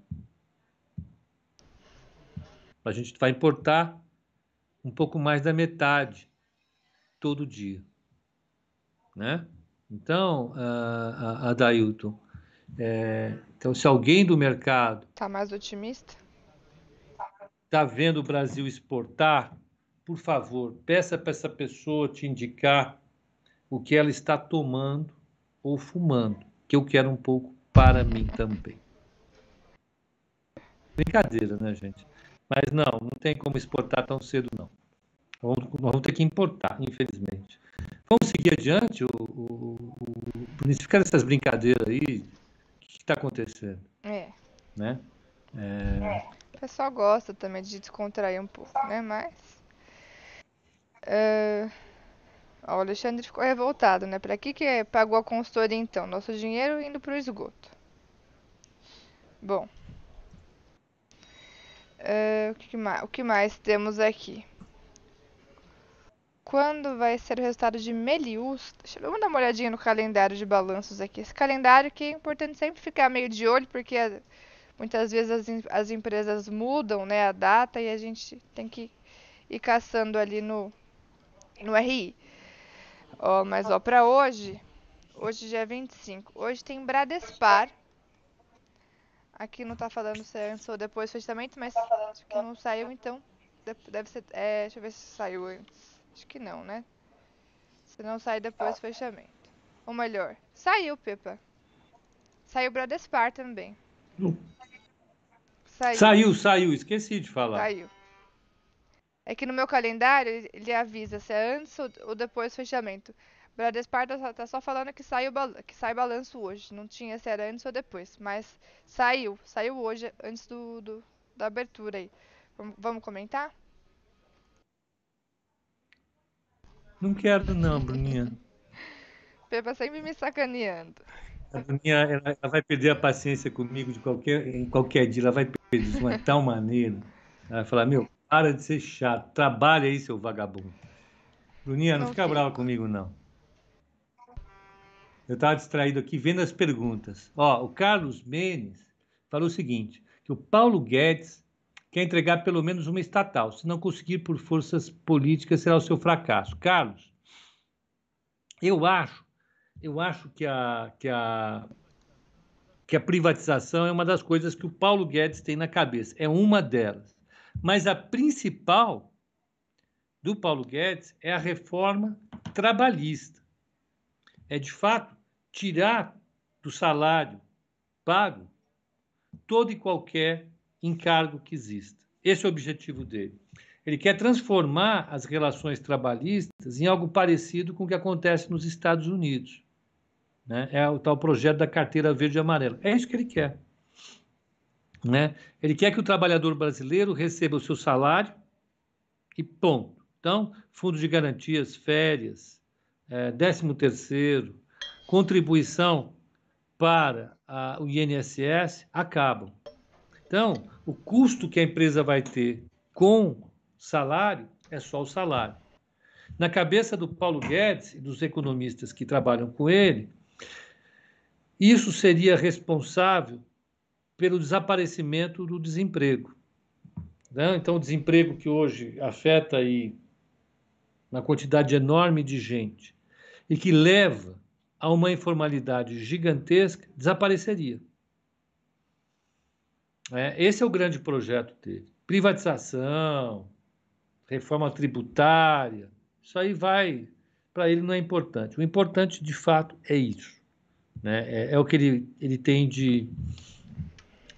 A gente vai importar um pouco mais da metade todo dia, né? Então, a, a Dailton, é, então se alguém do mercado está mais otimista, está vendo o Brasil exportar, por favor, peça para essa pessoa te indicar o que ela está tomando ou fumando, que eu quero um pouco para mim também. Brincadeira, né, gente? Mas não, não tem como exportar tão cedo, não. Vamos, vamos ter que importar, infelizmente. Vamos seguir adiante, o, o, o, ficar essas brincadeiras aí, o que está acontecendo? É. Né? É... O pessoal gosta também de descontrair um pouco, né? Mas. É... o Alexandre ficou revoltado, né? Para que, que pagou a consultoria então? Nosso dinheiro indo para o esgoto. Bom. Uh, o, que mais, o que mais temos aqui? Quando vai ser o resultado de Melius? Deixa eu dar uma olhadinha no calendário de balanços aqui. Esse calendário que é importante sempre ficar meio de olho, porque muitas vezes as, as empresas mudam né, a data e a gente tem que ir caçando ali no, no RI. Mas ó, para hoje, hoje já é 25. Hoje tem Bradespar Aqui não tá falando se é antes ou depois do fechamento, mas acho que não saiu, então deve ser. É, deixa eu ver se saiu antes. Acho que não, né? Se não sai depois do fechamento. Ou melhor, saiu, Pepa. Saiu Bradespar também. Saiu. saiu, saiu, esqueci de falar. Saiu. É que no meu calendário ele avisa se é antes ou depois do fechamento. Bradespar tá, tá só falando que sai, o que sai balanço hoje. Não tinha se era antes ou depois. Mas saiu. Saiu hoje, antes do, do da abertura aí. Vamos, vamos comentar? Não quero não, Bruninha. [laughs] Pepa sempre me sacaneando. A Bruninha, ela, ela, vai perder a paciência comigo de qualquer, em qualquer dia. Ela vai perder de uma tal maneira. Ela vai falar, meu, para de ser chato. Trabalha aí, seu vagabundo. Bruninha, não, não fica brava comigo, não. Eu estava distraído aqui vendo as perguntas. Ó, o Carlos Menes falou o seguinte, que o Paulo Guedes quer entregar pelo menos uma estatal. Se não conseguir por forças políticas, será o seu fracasso. Carlos, eu acho, eu acho que a, que a, que a privatização é uma das coisas que o Paulo Guedes tem na cabeça. É uma delas. Mas a principal do Paulo Guedes é a reforma trabalhista. É, de fato, tirar do salário pago todo e qualquer encargo que exista. Esse é o objetivo dele. Ele quer transformar as relações trabalhistas em algo parecido com o que acontece nos Estados Unidos. Né? É o tal projeto da carteira verde e amarela. É isso que ele quer. Né? Ele quer que o trabalhador brasileiro receba o seu salário e ponto. Então, fundo de garantias, férias, é, décimo terceiro, contribuição para a, o INSS acabam. Então, o custo que a empresa vai ter com salário é só o salário. Na cabeça do Paulo Guedes e dos economistas que trabalham com ele, isso seria responsável pelo desaparecimento do desemprego. Né? Então, o desemprego que hoje afeta aí uma quantidade enorme de gente e que leva a uma informalidade gigantesca, desapareceria. É, esse é o grande projeto dele. Privatização, reforma tributária, isso aí vai, para ele não é importante. O importante, de fato, é isso. Né? É, é, o que ele, ele tem de,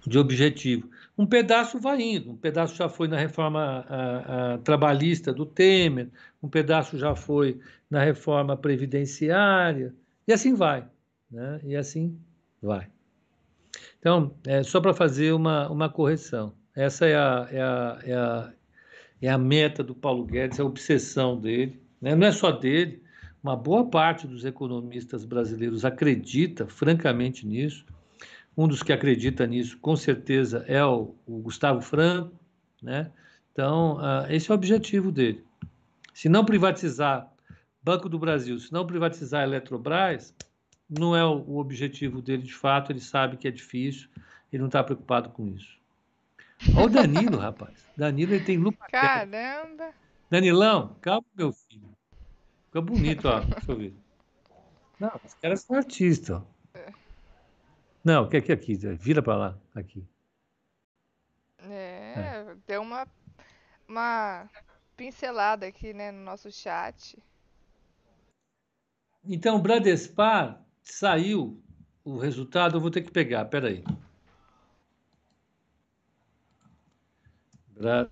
de objetivo. Um pedaço vai indo, um pedaço já foi na reforma a, a, trabalhista do Temer, um pedaço já foi na reforma previdenciária, e assim vai. Né? E assim vai. Então, é, só para fazer uma, uma correção, essa é a, é, a, é, a, é a meta do Paulo Guedes, é a obsessão dele, né? não é só dele, uma boa parte dos economistas brasileiros acredita francamente nisso. Um dos que acredita nisso, com certeza, é o, o Gustavo Franco. Né? Então, uh, esse é o objetivo dele. Se não privatizar Banco do Brasil, se não privatizar a Eletrobras, não é o objetivo dele de fato, ele sabe que é difícil, ele não está preocupado com isso. Olha o Danilo, [laughs] rapaz. Danilo ele tem lupa. Caramba! Danilão, calma, meu filho. Fica bonito, ó. Deixa eu ver. Não, os caras são artistas, ó. Não, aqui, aqui, aqui. Vira para lá, aqui. É, é, deu uma, uma pincelada aqui, né, no nosso chat. Então, Bradespar saiu o resultado, eu vou ter que pegar, peraí.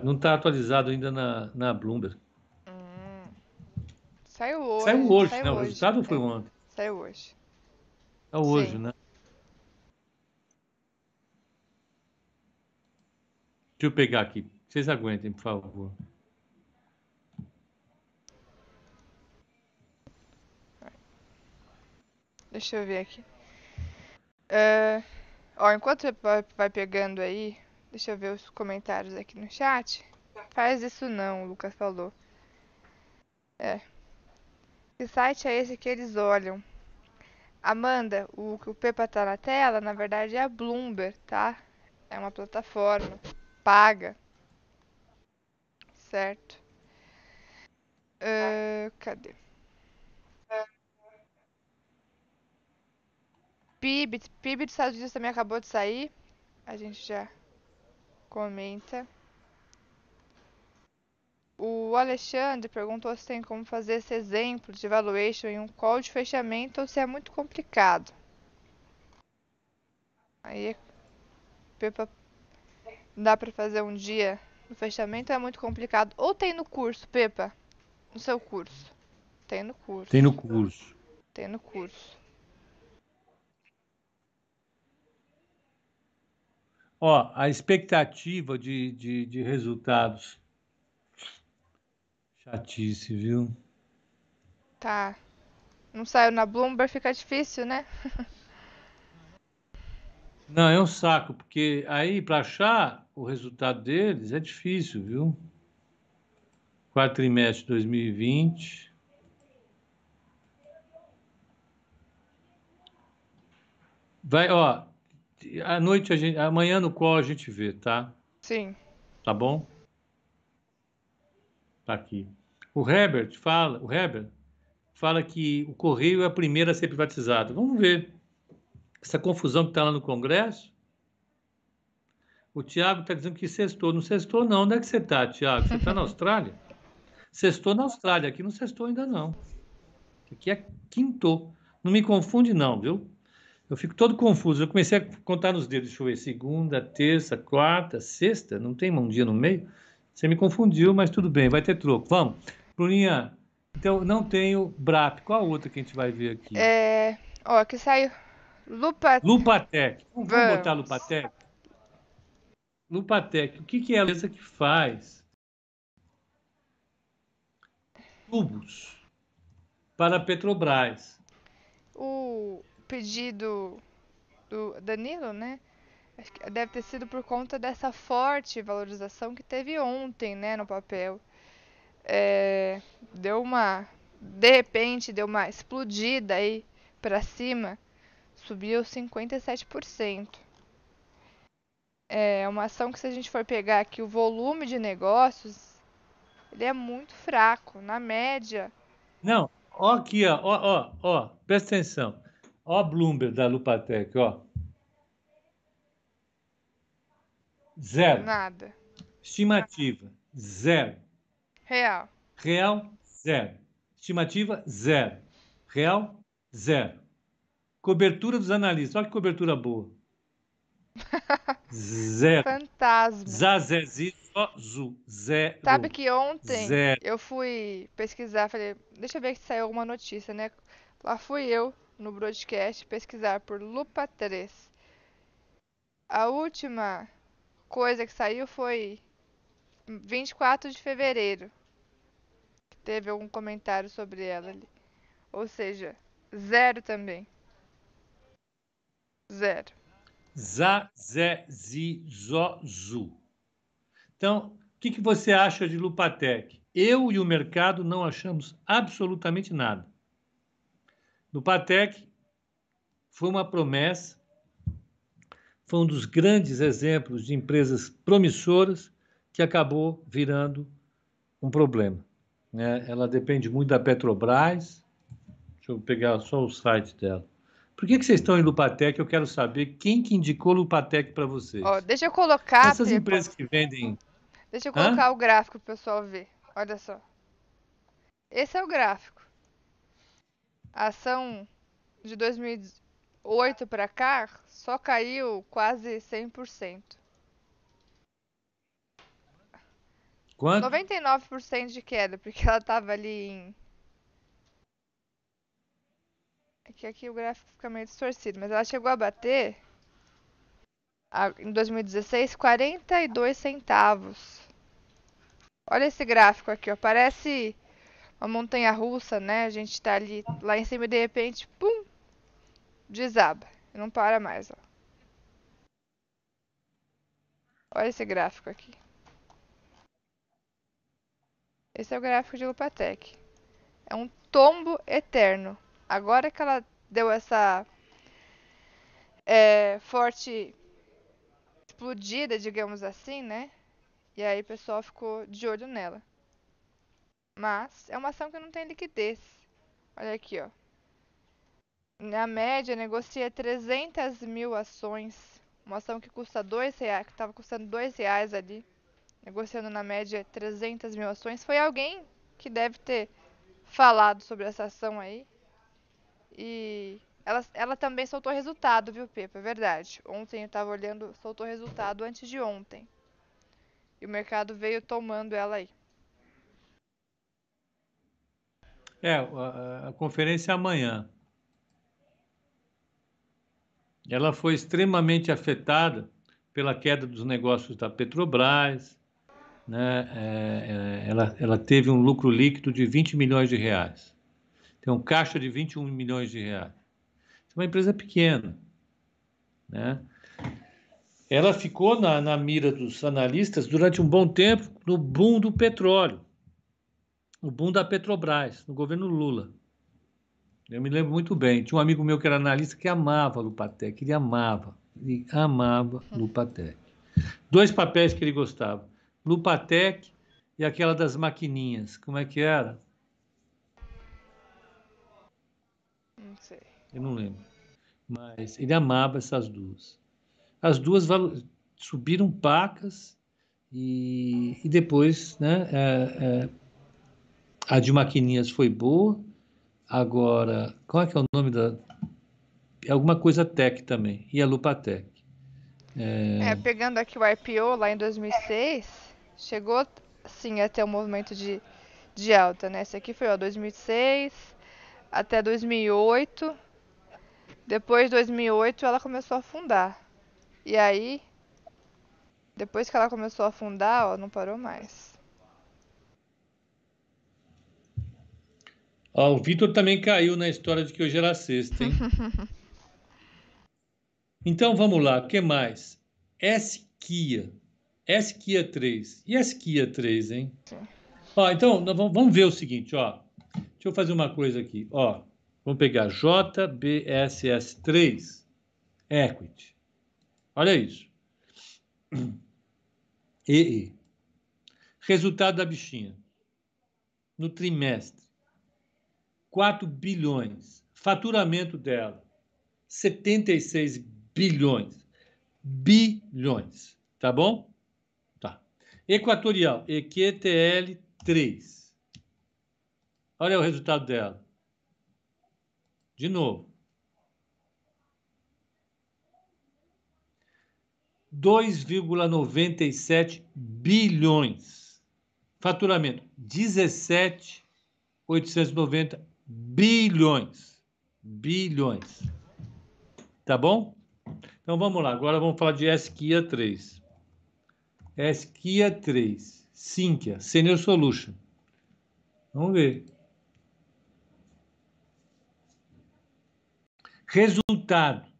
Não está atualizado ainda na, na Bloomberg. Hum. Saiu hoje. Saiu hoje, saiu né? Hoje. O resultado foi ontem? Saiu hoje. É hoje, Sim. né? Deixa eu pegar aqui. Vocês aguentem, por favor. Deixa eu ver aqui. Uh, ó, enquanto vai, vai pegando aí, deixa eu ver os comentários aqui no chat. Faz isso não, o Lucas falou. É. Que site é esse que eles olham? Amanda, o que o Pepa tá na tela, na verdade é a Bloomberg, tá? É uma plataforma paga. Certo? Uh, cadê? PIB, PIB dos Estados Unidos também acabou de sair. A gente já comenta. O Alexandre perguntou se tem como fazer esse exemplo de valuation em um call de fechamento ou se é muito complicado. Aí, Pepa, dá para fazer um dia no fechamento é muito complicado. Ou tem no curso, Pepa? No seu curso? Tem no curso. Tem no curso. Tem no curso. Ó, a expectativa de, de, de resultados. Chatice, viu? Tá. Não saiu na Bloomberg, fica difícil, né? [laughs] Não, é um saco, porque aí para achar o resultado deles é difícil, viu? Quarto trimestre de 2020. Vai, ó, à noite a gente, amanhã no qual a gente vê, tá? Sim. Tá bom? Tá aqui. O Herbert fala, o Herbert fala que o correio é a primeira a ser privatizado. Vamos ver essa confusão que está lá no Congresso. O Tiago está dizendo que sextou. Não sextou, não. Onde é que você está, Tiago? Você está na [laughs] Austrália? Sextou na Austrália. Aqui não sextou ainda, não. Aqui é quinto. Não me confunde, não, viu? Eu fico todo confuso. Eu comecei a contar nos dedos. Deixa eu ver. Segunda, terça, quarta, sexta. Não tem um dia no meio? Você me confundiu, mas tudo bem. Vai ter troco. Vamos. Bruninha, então não tenho BRAP. Qual a outra que a gente vai ver aqui? É. Ó, aqui saiu. Lupa... Lupatec. Vamos, Vamos botar Lupatec? Lupatec. O que, que é a empresa que faz? Tubos para a Petrobras. O pedido do Danilo, né? Deve ter sido por conta dessa forte valorização que teve ontem, né, no papel. É, deu uma, de repente, deu uma explodida aí para cima subiu 57%. É uma ação que se a gente for pegar aqui o volume de negócios, ele é muito fraco, na média. Não, ó aqui, ó, ó, ó, presta atenção. Ó a Bloomberg da Lupatec, ó. Zero. Nada. Estimativa, zero. Real. Real, zero. Estimativa, zero. Real, zero. Cobertura dos analistas. Olha que cobertura boa. [laughs] Zero. Fantasma. Zazezi, zu. Zero. Sabe que ontem Zero. eu fui pesquisar, falei, deixa eu ver se saiu alguma notícia, né? Lá fui eu, no broadcast, pesquisar por Lupa 3. A última coisa que saiu foi 24 de fevereiro. Teve algum comentário sobre ela ali. Ou seja, zero também. Zero. Zazezizozu. Então, o que, que você acha de Lupatec? Eu e o mercado não achamos absolutamente nada. Lupatec foi uma promessa, foi um dos grandes exemplos de empresas promissoras que acabou virando um problema. Né? Ela depende muito da Petrobras. Deixa eu pegar só o site dela. Por que, que vocês estão em Lupatec? Eu quero saber quem que indicou Lupatec para vocês. Ó, deixa eu colocar. Essas empresas que vendem. Deixa eu colocar o gráfico pro pessoal ver. Olha só. Esse é o gráfico. A ação de 2008 para cá só caiu quase 100%. Quanto? 99% de queda, porque ela tava ali em. É que aqui o gráfico fica meio distorcido, mas ela chegou a bater em 2016 42 centavos. Olha esse gráfico aqui, ó. Parece uma montanha russa, né? A gente tá ali lá em cima e de repente, pum! Desaba. Não para mais, ó. Olha esse gráfico aqui. Esse é o gráfico de Lupatec. É um tombo eterno. Agora que ela deu essa é, forte explodida, digamos assim, né? E aí o pessoal ficou de olho nela. Mas é uma ação que não tem liquidez. Olha aqui, ó. Na média, negocia 300 mil ações. Uma ação que custa dois reais, que estava custando dois reais ali negociando na média 300 mil ações. Foi alguém que deve ter falado sobre essa ação aí. E ela, ela também soltou resultado, viu, Pepa? É verdade. Ontem eu estava olhando, soltou resultado antes de ontem. E o mercado veio tomando ela aí. É, a, a conferência é amanhã. ela foi extremamente afetada pela queda dos negócios da Petrobras, né? É, é, ela, ela teve um lucro líquido de 20 milhões de reais, tem um caixa de 21 milhões de reais. É uma empresa pequena, né? Ela ficou na, na mira dos analistas durante um bom tempo no boom do petróleo, o boom da Petrobras, no governo Lula. Eu me lembro muito bem. Tinha um amigo meu que era analista que amava Lupatec, ele amava, ele amava Lupatec. Dois papéis que ele gostava: Lupatec e aquela das maquininhas. Como é que era? Não sei. Eu não lembro. Mas ele amava essas duas. As duas subiram pacas e, e depois né, é, é, a de maquininhas foi boa. Agora, qual é que é o nome da. É alguma coisa Tech também. E a Lupatec. É... é, pegando aqui o IPO lá em 2006, chegou sim a ter um movimento de, de alta, né? Esse aqui foi ó, 2006 até 2008. Depois de 2008 ela começou a afundar. E aí, depois que ela começou a afundar, ó, não parou mais. O Vitor também caiu na história de que hoje era sexta, hein? [laughs] então vamos lá, o que mais? S-Kia. S-Kia 3. E S-Kia 3, hein? Ó, então, vamos ver o seguinte, ó. Deixa eu fazer uma coisa aqui, ó. Vamos pegar JBSS3 Equity. Olha isso. EE. [clears throat] Resultado da bichinha. No trimestre. 4 bilhões. Faturamento dela. 76 bilhões. Bilhões. Tá bom? Tá. Equatorial. EQTL 3. Olha o resultado dela. De novo. 2,97 bilhões. Faturamento 17,890 bilhões. Bilhões. Tá bom? Então vamos lá. Agora vamos falar de Esquia 3. Esquia 3. Sinqia, Senior Solution. Vamos ver. Resultado: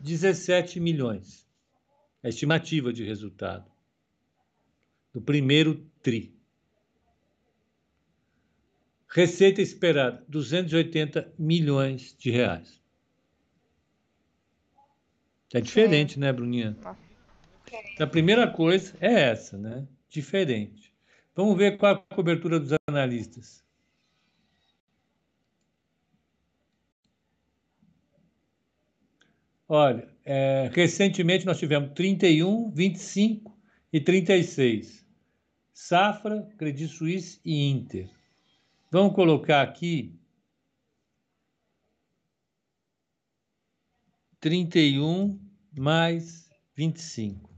17 milhões. A estimativa de resultado do primeiro TRI. Receita esperada: 280 milhões de reais. É diferente, Sim. né, Bruninha? A primeira coisa é essa, né? Diferente. Vamos ver qual a cobertura dos analistas. Olha, é, recentemente nós tivemos 31, 25 e 36. Safra, Credit Suisse e Inter. Vamos colocar aqui 31 mais 25,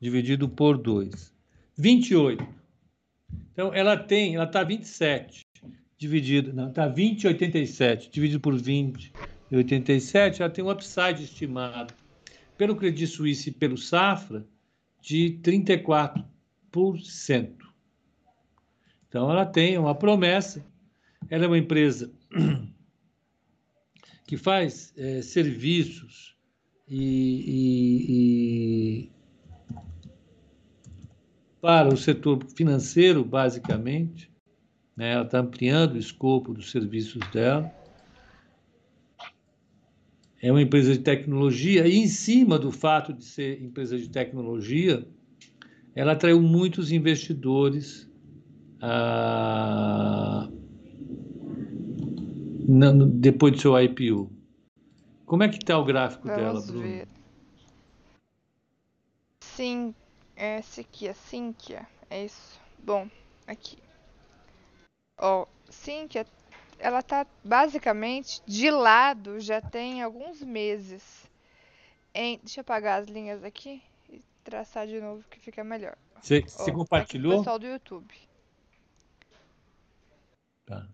dividido por 2. 28. Então, ela tem, ela está 27, dividido, não, está 20 87, dividido por 20 e 87, ela tem um upside estimado pelo Credit Suisse e pelo Safra de 34%. Então, ela tem uma promessa. Ela é uma empresa [clears throat] que faz é, serviços e, e, e, para o setor financeiro, basicamente. Né? Ela está ampliando o escopo dos serviços dela. É uma empresa de tecnologia, e em cima do fato de ser empresa de tecnologia, ela atraiu muitos investidores ah, depois do seu IPO. Como é que está o gráfico Vamos dela, Bruno? Ver. Sim, esse aqui, a Cynthia, é isso. Bom, aqui. Ó, Cynthia, ela tá basicamente de lado já tem alguns meses. Em, deixa eu apagar as linhas aqui e traçar de novo que fica melhor. Você, compartilhou? pessoal do YouTube. Tá.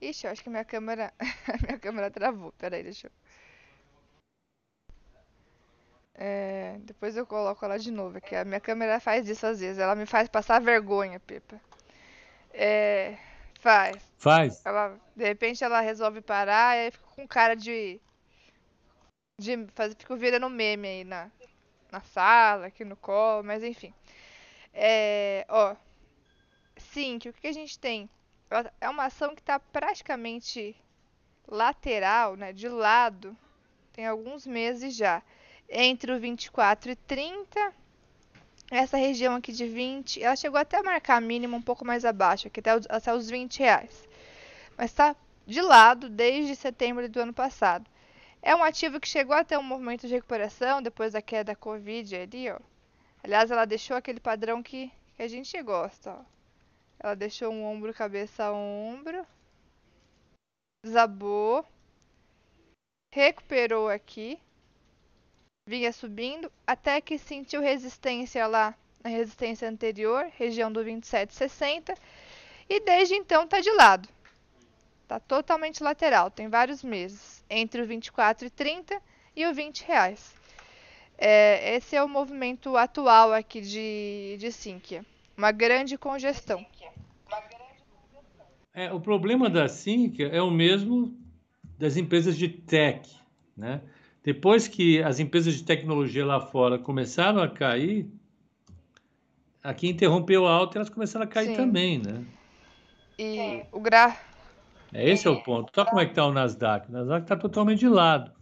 Ixi, eu acho que minha câmera. [laughs] minha câmera travou. Peraí, deixa eu. É, depois eu coloco ela de novo, que a minha câmera faz isso às vezes. Ela me faz passar vergonha, Pepa. É, faz. Faz. Ela, de repente ela resolve parar e aí fica com cara de. de fazer, fico virando meme aí na, na sala, aqui no colo, mas enfim. É, ó. Sim, que o que a gente tem? É uma ação que está praticamente lateral, né, de lado, tem alguns meses já. Entre o 24 e 30, essa região aqui de 20, ela chegou até a marcar a mínima um pouco mais abaixo, aqui até os, até os 20 reais. Mas está de lado desde setembro do ano passado. É um ativo que chegou até um movimento de recuperação depois da queda da Covid ali, ó. Aliás, ela deixou aquele padrão que, que a gente gosta, ó. Ela deixou um ombro, cabeça, ombro. Desabou. Recuperou aqui. Vinha subindo até que sentiu resistência lá na resistência anterior, região do 27,60. E desde então tá de lado. Tá totalmente lateral, tem vários meses. Entre o 24 e 30 e o 20 reais. É, esse é o movimento atual aqui de, de Sinqia. Uma grande congestão. É, o problema da Sinqia é o mesmo das empresas de tech, né? Depois que as empresas de tecnologia lá fora começaram a cair, aqui interrompeu alta e elas começaram a cair Sim. também, né? E o gra... É, esse é o ponto. Olha como é que está o Nasdaq. O Nasdaq está totalmente de lado.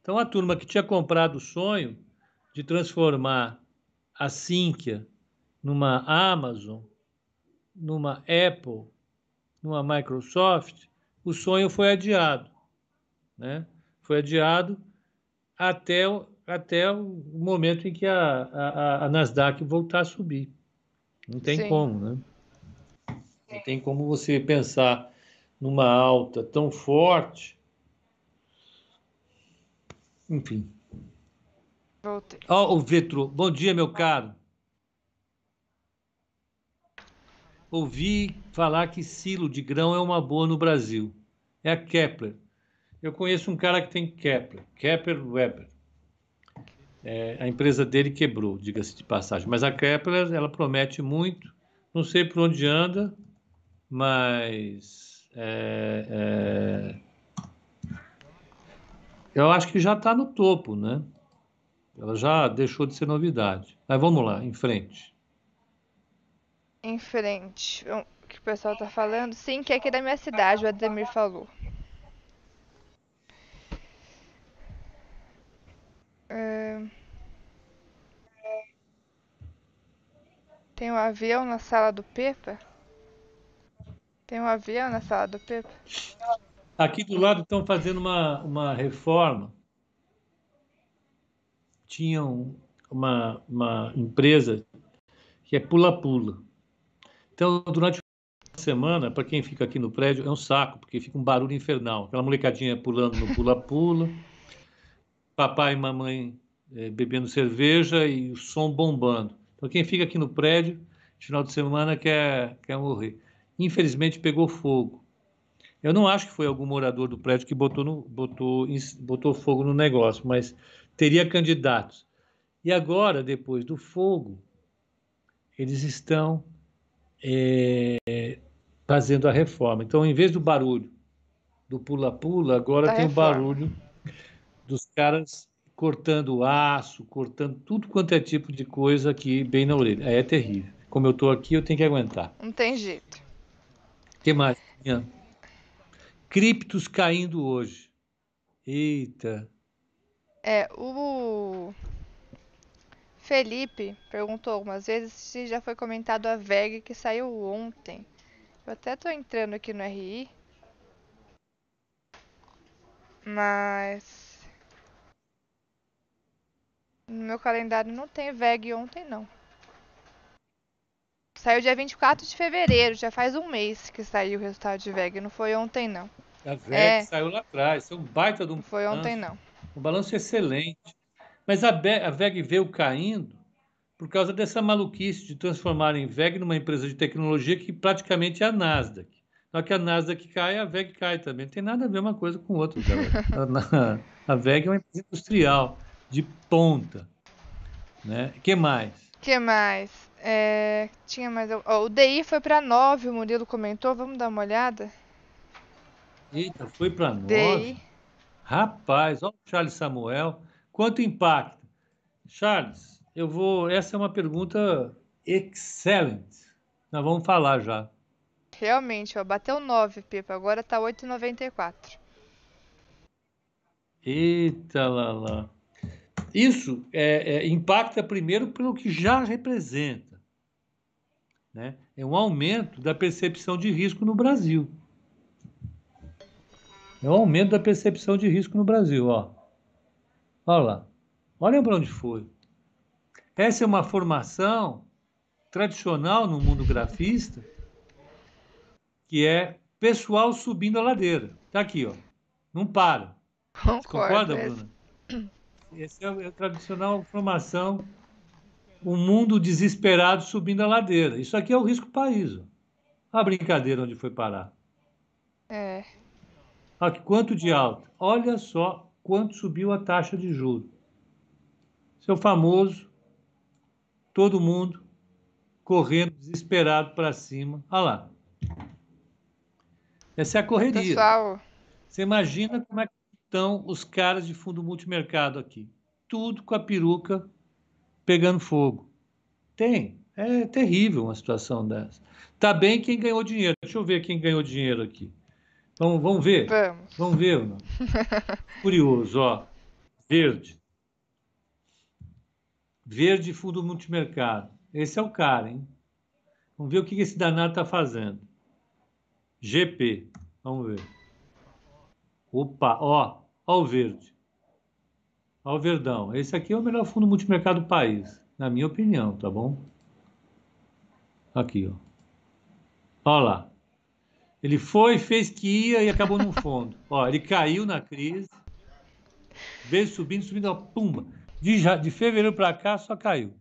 Então, a turma que tinha comprado o sonho de transformar a Sinqia numa Amazon, numa Apple, numa Microsoft, o sonho foi adiado. Né? Foi adiado até, até o momento em que a, a, a Nasdaq voltar a subir. Não tem Sim. como, né? Não tem como você pensar numa alta tão forte. Enfim. Voltei. Ó, oh, o Vetro. Bom dia, meu caro. Ouvi falar que silo de grão é uma boa no Brasil. É a Kepler. Eu conheço um cara que tem Kepler, Kepler Weber. É, a empresa dele quebrou, diga-se de passagem. Mas a Kepler, ela promete muito. Não sei por onde anda, mas é, é, eu acho que já está no topo, né? Ela já deixou de ser novidade. Mas vamos lá, em frente em frente. O que o pessoal tá falando? Sim, que é aqui da minha cidade, o Ademir falou. É... Tem um avião na sala do Pepa? Tem um avião na sala do Pepa? Aqui do lado estão fazendo uma, uma reforma. Tinham uma, uma empresa que é pula-pula. Então, durante a semana, para quem fica aqui no prédio, é um saco, porque fica um barulho infernal. Aquela molecadinha pulando no pula-pula, [laughs] papai e mamãe é, bebendo cerveja e o som bombando. Então, quem fica aqui no prédio, final de semana, quer, quer morrer. Infelizmente, pegou fogo. Eu não acho que foi algum morador do prédio que botou, no, botou, botou fogo no negócio, mas teria candidatos. E agora, depois do fogo, eles estão é, fazendo a reforma. Então, em vez do barulho do pula-pula, agora da tem reforma. o barulho dos caras cortando aço, cortando tudo quanto é tipo de coisa aqui bem na orelha. É, terrível. Como eu estou aqui, eu tenho que aguentar. Não tem jeito. O que mais? Criptos caindo hoje. Eita. É, o Felipe perguntou algumas vezes se já foi comentado a VEG que saiu ontem. Eu até tô entrando aqui no RI. Mas. No meu calendário não tem VEG ontem, não. Saiu dia 24 de fevereiro, já faz um mês que saiu o resultado de VEG, não foi ontem, não. A VEG é... saiu lá atrás, é um baita de um. Não foi ontem, não. Um balanço excelente. Mas a, a VEG veio caindo por causa dessa maluquice de transformar a VEG numa empresa de tecnologia que praticamente é a Nasdaq. Só que a Nasdaq cai, a VEG cai também. Não tem nada a ver uma coisa com outra. [laughs] a, a VEG é uma empresa industrial. de ponta. Né? que mais? que mais? É, tinha mais. Oh, o DI foi para 9, o Murilo comentou. Vamos dar uma olhada? Eita, foi para 9? Rapaz, olha o Charles Samuel. Quanto impacta? Charles, eu vou. Essa é uma pergunta excelente. Nós vamos falar já. Realmente, ó, bateu 9, Pipa. Agora tá 8,94. Eita lá lá. Isso é, é, impacta primeiro pelo que já representa. Né? É um aumento da percepção de risco no Brasil. É um aumento da percepção de risco no Brasil. Ó. Olha lá. Olha para onde foi. Essa é uma formação tradicional no mundo grafista, que é pessoal subindo a ladeira. Está aqui, ó. Não para. Concordo, concorda, Bruna? Essa é a tradicional formação, um mundo desesperado subindo a ladeira. Isso aqui é o risco país. Ó. A brincadeira onde foi parar. É. Olha quanto de alta. Olha só quanto subiu a taxa de juros. Seu famoso, todo mundo correndo desesperado para cima. Olha lá. Essa é a correria. Pessoal. Você imagina como é que estão os caras de fundo multimercado aqui. Tudo com a peruca pegando fogo. Tem. É terrível uma situação dessa. Tá bem quem ganhou dinheiro. Deixa eu ver quem ganhou dinheiro aqui. Vamos, vamos ver? Vamos. Vamos ver. [laughs] Curioso, ó. Verde. Verde fundo multimercado. Esse é o cara, hein? Vamos ver o que esse danado está fazendo. GP. Vamos ver. Opa, ó. Ó o verde. Ó o verdão. Esse aqui é o melhor fundo multimercado do país, na minha opinião, tá bom? Aqui, ó. Ó lá. Ele foi, fez que ia e acabou no fundo. ó, ele caiu na crise, veio subindo, subindo, ó, pumba. De, de fevereiro para cá só caiu.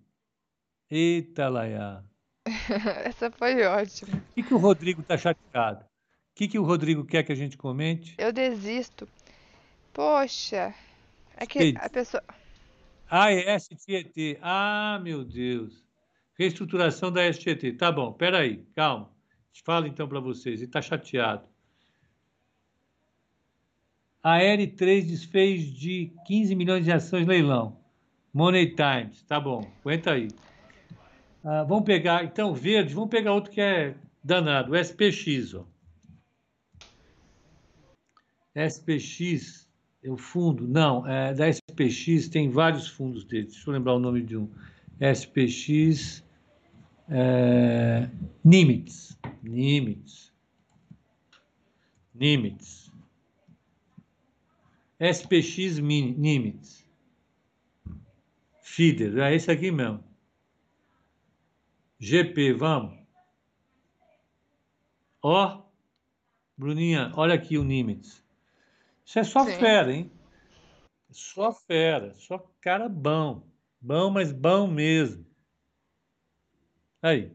Eita, Laia. [laughs] Essa foi ótima. O que, que o Rodrigo tá chateado? O que, que o Rodrigo quer que a gente comente? Eu desisto. Poxa, é que a pessoa. Ah, é. Ah, meu Deus. Reestruturação da STT. Tá bom, peraí, calma. Fala então para vocês. Ele está chateado. A R3 desfez de 15 milhões de ações leilão. Money Times. Tá bom, aguenta aí. Ah, vamos pegar, então, verde, vamos pegar outro que é danado, o SPX. Ó. SPX é o fundo? Não, é, da SPX tem vários fundos deles. Deixa eu lembrar o nome de um. SPX é, Nimitz. Nimitz. Nimitz. SPX Nimitz. Feeder, é esse aqui mesmo. GP, vamos. Ó, Bruninha, olha aqui o Nimitz. Isso é só Sim. fera, hein? Só fera, só cara bom. Bom, mas bom mesmo. Aí,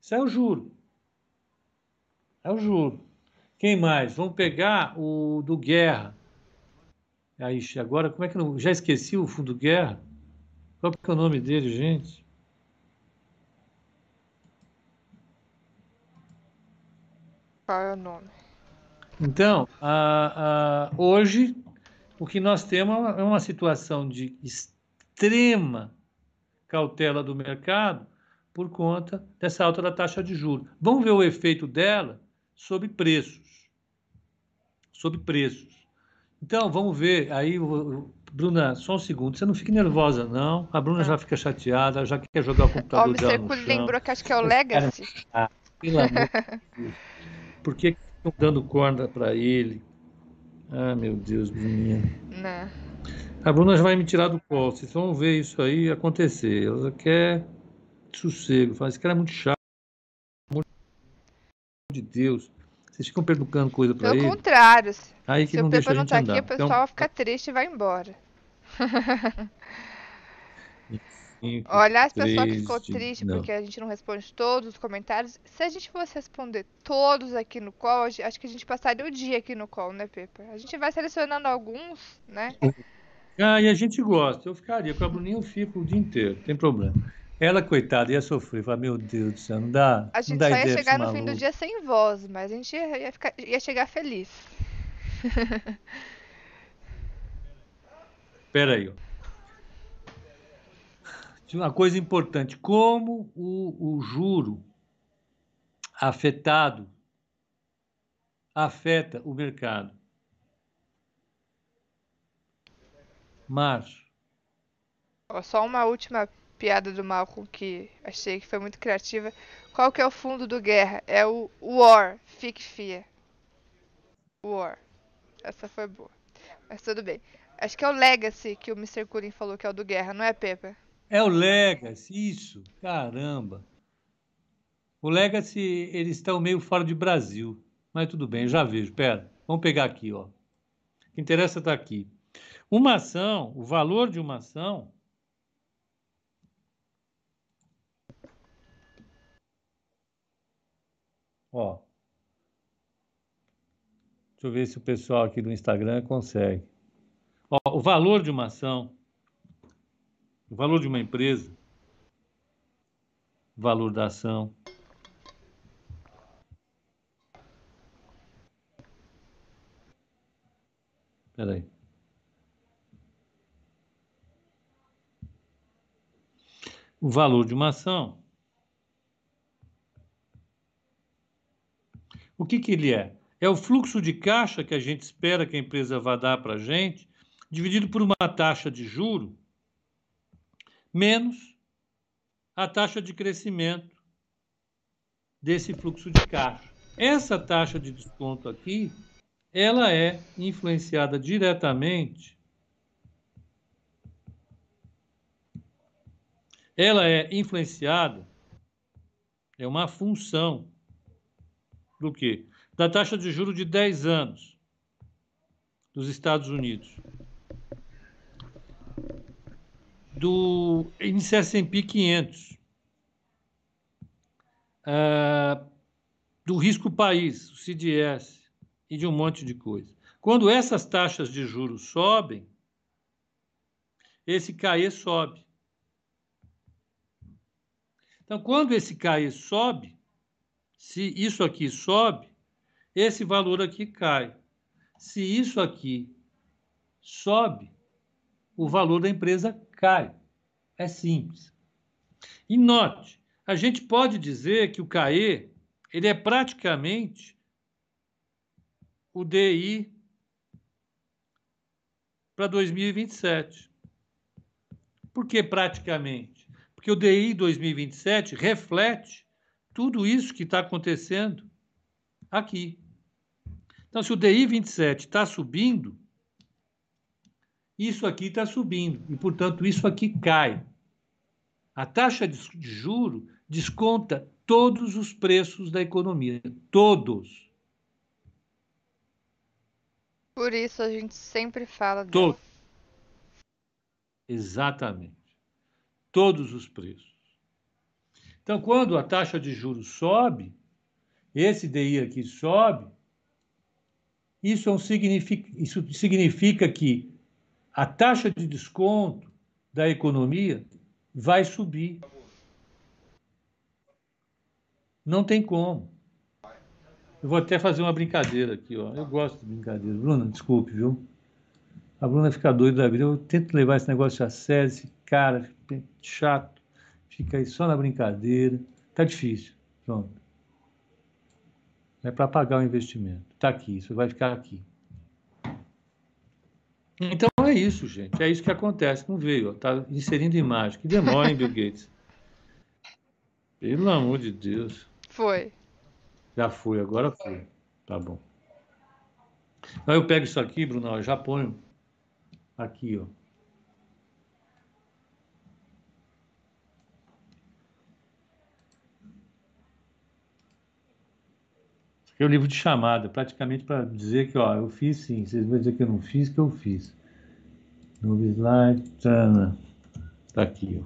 isso é o juro. É o juro. Quem mais? Vamos pegar o do Guerra. Aí, agora, como é que não... Já esqueci o fundo Guerra? Qual que é o nome dele, gente? Qual é o nome? Então, a, a, hoje, o que nós temos é uma situação de extrema cautela do mercado por conta dessa alta da taxa de juros. Vamos ver o efeito dela sobre preços. Sobre preços. Então, vamos ver. Aí, Bruna, só um segundo. Você não fique nervosa, não. A Bruna já fica chateada, já quer jogar o computador dela no chão. lembrou que acho que é o Legacy. Ah, pelo amor de Deus. Por que estão dando corda para ele. Ah, meu Deus, Bruninha. Né? A Bruna já vai me tirar do colo. Vocês vão ver isso aí acontecer. Ela quer sossego. Fala, esse cara é muito chato. Pelo amor de Deus. Vocês ficam perguntando coisa para ele. Pelo contrário. Aí que Se não o deixa a gente tá andar. aqui, o pessoal então... fica triste e vai embora. Cinco, Olha, as pessoas que ficou triste não. porque a gente não responde todos os comentários. Se a gente fosse responder todos aqui no call, acho que a gente passaria o dia aqui no call, né, Pepa? A gente vai selecionando alguns, né? Ah, e a gente gosta. Eu ficaria. Com a Bruninha eu fico o dia inteiro, não tem problema. Ela, coitada, ia sofrer. Falar, meu Deus do céu, não dá. A gente dá só ia chegar no fim do dia sem voz, mas a gente ia, ficar- ia chegar feliz. [laughs] Espera aí. ó. Tinha Uma coisa importante, como o, o juro afetado afeta o mercado. Março. Só uma última piada do Malcolm que achei que foi muito criativa. Qual que é o fundo do Guerra? É o War, fique fia. War. Essa foi boa. Mas tudo bem. Acho que é o Legacy que o Mr. Cooling falou que é o do Guerra, não é, Pepe? É o Legacy, isso, caramba. O Legacy, eles estão meio fora de Brasil, mas tudo bem, já vejo. Pera, vamos pegar aqui, ó. O que interessa está aqui. Uma ação, o valor de uma ação. Ó. Deixa eu ver se o pessoal aqui do Instagram consegue. Ó, o valor de uma ação o valor de uma empresa, o valor da ação. Espera aí. O valor de uma ação. O que, que ele é? É o fluxo de caixa que a gente espera que a empresa vá dar para a gente, dividido por uma taxa de juro menos a taxa de crescimento desse fluxo de caixa. Essa taxa de desconto aqui, ela é influenciada diretamente ela é influenciada é uma função do quê? Da taxa de juro de 10 anos dos Estados Unidos do índice S&P 500, ah, do risco país, o CDS, e de um monte de coisa. Quando essas taxas de juros sobem, esse CAE sobe. Então, quando esse CAE sobe, se isso aqui sobe, esse valor aqui cai. Se isso aqui sobe, o valor da empresa cai. É simples. E note, a gente pode dizer que o CAE ele é praticamente o DI para 2027. Por que praticamente? Porque o DI 2027 reflete tudo isso que está acontecendo aqui. Então, se o DI 27 está subindo, isso aqui está subindo e, portanto, isso aqui cai. A taxa de juro desconta todos os preços da economia, todos, Por isso a gente sempre fala dela. todos. Exatamente. Todos os preços. Então, quando a taxa de juros sobe, esse DI aqui sobe, isso, é um significa, isso significa que a taxa de desconto da economia vai subir. Não tem como. Eu vou até fazer uma brincadeira aqui, ó. Eu gosto de brincadeira. Bruna, desculpe, viu? A Bruna fica doida da vida. Eu tento levar esse negócio a sério, esse cara chato, fica aí só na brincadeira. Tá difícil. Pronto. É para pagar o investimento. Tá aqui, isso vai ficar aqui. Então é isso, gente. É isso que acontece. Não veio, ó. Tá inserindo imagem. Que demora, hein, Bill Gates? Pelo amor de Deus. Foi. Já foi, agora foi. Tá bom. Então eu pego isso aqui, Bruno, ó, já ponho aqui, ó. É o livro de chamada, praticamente para dizer que, ó, eu fiz sim. Vocês vão dizer que eu não fiz, que eu fiz. Novo slide, tana. Tá aqui, ó.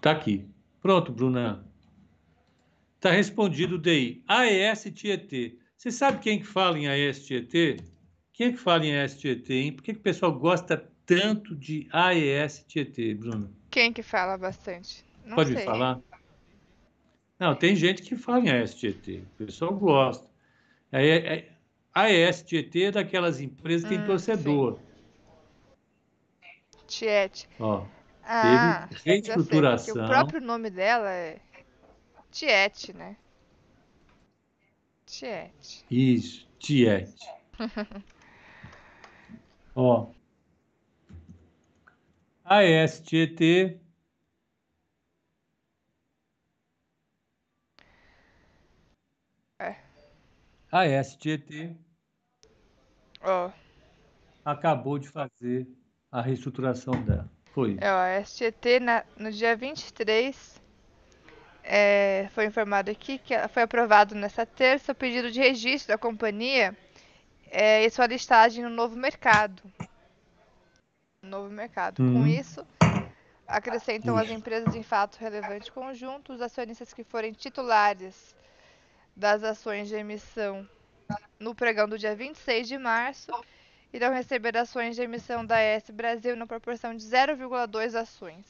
Tá aqui. Pronto, Bruna. Tá respondido o DI. AES Tietê. Você sabe quem que fala em AES-Tietê? Quem é que fala em AES-Tietê, hein? Por que, que o pessoal gosta tanto de AES-Tietê, Bruno? Quem que fala bastante? Não Pode sei. falar? Não, tem gente que fala em AES-Tietê. O pessoal gosta. É, é, AES-Tietê é daquelas empresas que tem Hum, torcedor. Tiete. Ó, Ah, Teve já sei, reestruturação. o próprio nome dela é Tiete, né? Tiete. Isso, Tiete. [laughs] Ó. AES Tietê. É. AES Tietê Ó, acabou de fazer a reestruturação dela. Foi. é, a STT na, no dia 23 é, foi informado aqui que foi aprovado nessa terça o pedido de registro da companhia é, e sua listagem no novo mercado. Novo mercado. Com Uhum. isso, acrescentam as Isso. empresas em fato relevante conjunto, os acionistas que forem titulares das ações de emissão no pregão do dia 26 de março irão receber ações de emissão da S Brasil na proporção de 0,2 ações.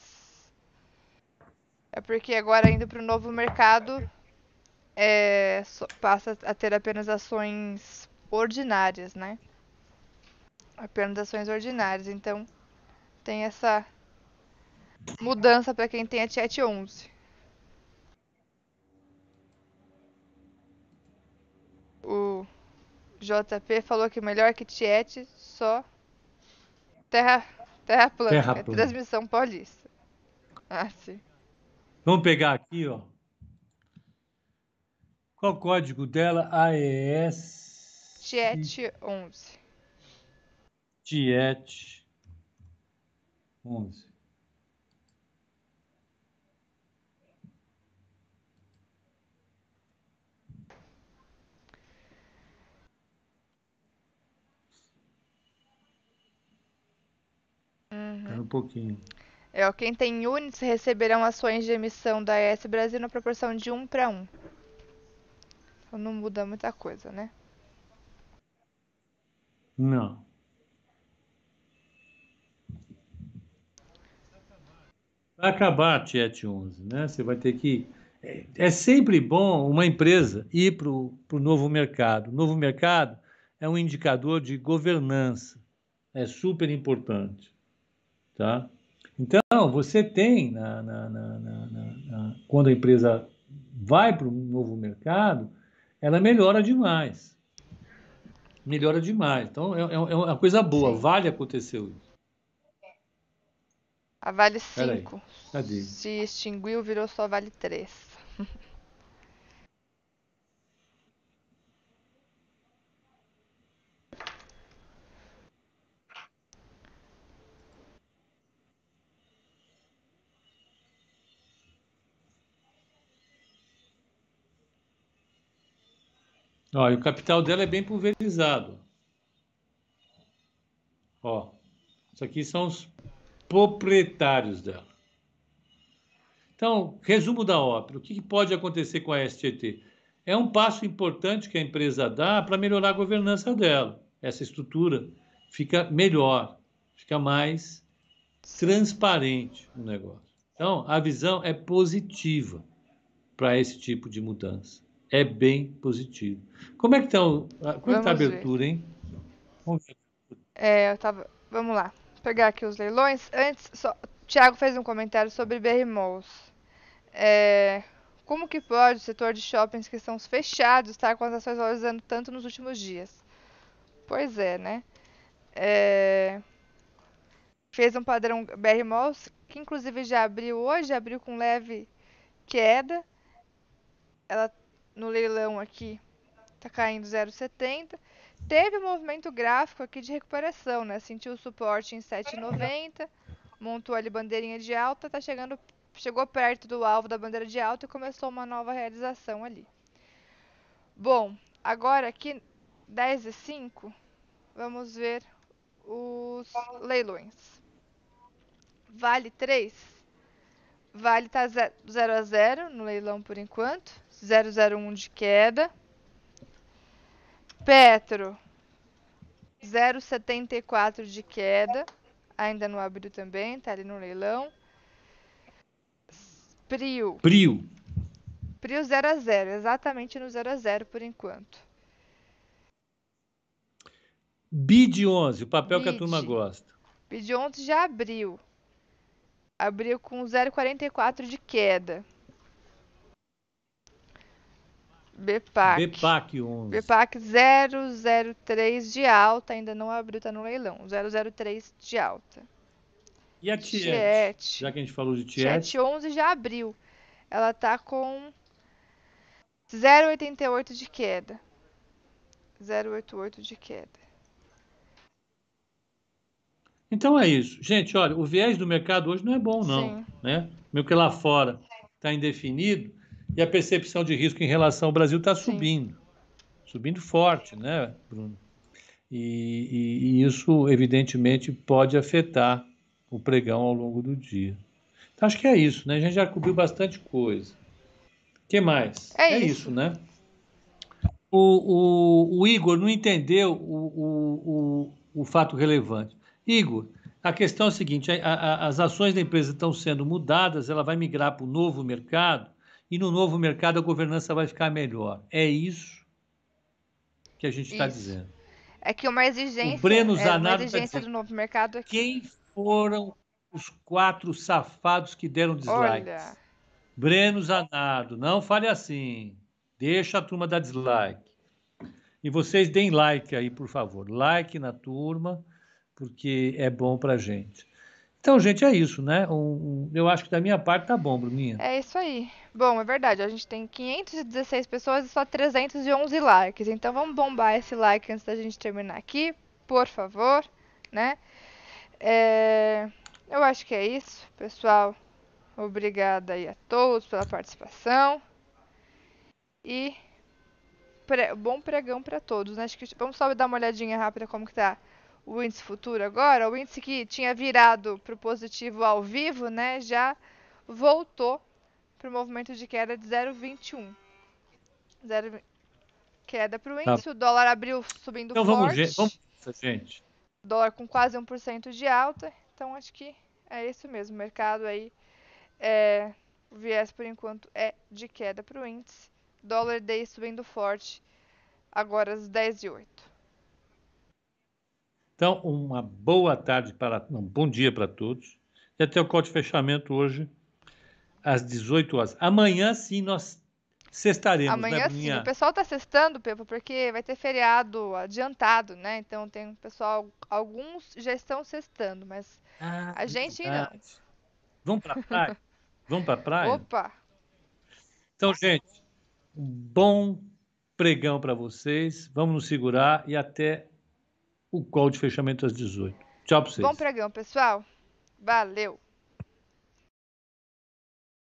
É porque agora indo para o novo mercado é, passa a ter apenas ações ordinárias, né? Apenas ações ordinárias. Então tem essa mudança para quem tem a Tiet 11. O JP falou que melhor que Tiete, só terra, terra plana, Terra é plana. transmissão paulista. Ah, sim. Vamos pegar aqui, ó. Qual o código dela? AES. Tiete 11. Tiet 11. Uhum. Um pouquinho. É, ó, quem tem units receberão ações de emissão da ES Brasil na proporção de 1 para 1. Então não muda muita coisa, né? Não. Vai acabar a Tiet 11, né? Você vai ter que. É, é sempre bom uma empresa ir para o novo mercado. O novo mercado é um indicador de governança. É super importante. Tá? Então, você tem, na, na- na- quando a empresa vai para um novo mercado, ela melhora demais. Melhora demais. Então, é, é- é uma coisa boa. Sim. Vale aconteceu isso. A Vale Pera aí. 5 Cadê? se extinguiu, virou só Vale 3. [laughs] Ó, e o capital dela é bem pulverizado. Ó, isso aqui são os proprietários dela. Então, resumo da ópera. O que pode acontecer com a STT? É um passo importante que a empresa dá para melhorar a governança dela. Essa estrutura fica melhor, fica mais transparente no negócio. Então, a visão é positiva para esse tipo de mudança. É bem positivo. Como é que está como é que tá a Vamos ver. abertura, hein? Vamos ver. É, eu tava. Vamos lá. Vou pegar aqui os leilões. Antes, só. O Thiago fez um comentário sobre BR Malls. É, como que pode o setor de shoppings que estão fechados estar com as ações valorizando tanto nos últimos dias? Pois é, né? É, fez um padrão BR Malls, que inclusive já abriu hoje, abriu com leve queda. Ela no leilão aqui tá caindo 0,70. Teve um movimento gráfico aqui de recuperação, né? Sentiu o suporte em 7,90, montou ali bandeirinha de alta, tá chegando, chegou perto do alvo da bandeira de alta e começou uma nova realização ali. Bom, agora aqui 10 e 5, vamos ver os leilões. Vale 3. Vale tá 0 a 0 no leilão por enquanto, 001 de queda. Petro, 0,74 de queda. Ainda não abriu também, tá ali no leilão. Prio. Prio. Prio 0 a 0, exatamente no 0 a 0 por enquanto. BID 11, o papel BID. que a turma gosta. BID 11 já abriu. Abriu com 0,44 de queda. BPAC. BPAC 11. BPAC 003 de alta, ainda não abriu, tá no leilão. 003 de alta. E a Tiet? Já que a gente falou de Tiet. Tiet 11 já abriu. Ela tá com 0,88 de queda. 0,88 de queda. Então é isso. Gente, olha, o viés do mercado hoje não é bom, não. Sim. Né? Meio que lá fora está indefinido e a percepção de risco em relação ao Brasil está subindo. Subindo forte, né, Bruno? E, e, e, isso, evidentemente, pode afetar o pregão ao longo do dia. Então, acho que é isso, né? A gente já cobriu bastante coisa. O que mais? É, é isso. isso. né? O, o, o Igor não entendeu o, o, o fato relevante. Igor, a questão é a seguinte: a, a, as ações da empresa estão sendo mudadas, ela vai migrar para o novo mercado, e no novo mercado a governança vai ficar melhor. É isso que a gente está dizendo. É que uma exigência, o Breno é, tá exigência tá do novo mercado é que... Quem foram os quatro safados que deram dislike? Olha... Breno Zanardo, não fale assim. Deixa a turma dar dislike. E vocês deem like aí, por favor. Like na turma porque é bom para a gente. Então, gente, é isso, né? Um, eu acho que da minha parte tá bom, Bruninha. É isso aí. Bom, é verdade. A gente tem 516 pessoas e só 311 likes. Então, vamos bombar esse like antes da gente terminar aqui, por favor, né? É... Eu acho que é isso, pessoal. Obrigada aí a todos pela participação. E pre... bom pregão para todos, né? Acho que vamos só dar uma olhadinha rápida como que tá o índice futuro agora, o índice que tinha virado para o positivo ao vivo, né, já voltou para o movimento de queda de 0,21. Zero... Queda para o tá. índice, tá. o dólar abriu subindo então, forte. Vamos, vamos, gente. Dólar com quase 1% de alta, então acho que é isso mesmo. O mercado aí, é, o viés por enquanto é de queda para o índice. Dólar day subindo forte, agora às 10 e 8. Então, uma boa tarde para. Um bom dia para todos. E até o código de fechamento hoje, às 18 horas. Amanhã sim nós sextaremos. Né, Amanhã né, sim. O pessoal está sextando, Pepa, porque vai ter feriado adiantado, né? Então tem um pessoal. Alguns já estão sextando, mas ah, a gente verdade. não. Vamos para a [laughs] praia? Vamos para a praia? Opa! Então, gente, um bom pregão para vocês. Vamos nos segurar e até o call de fechamento às 18. Tchau para vocês. Bom pregão, pessoal. Valeu.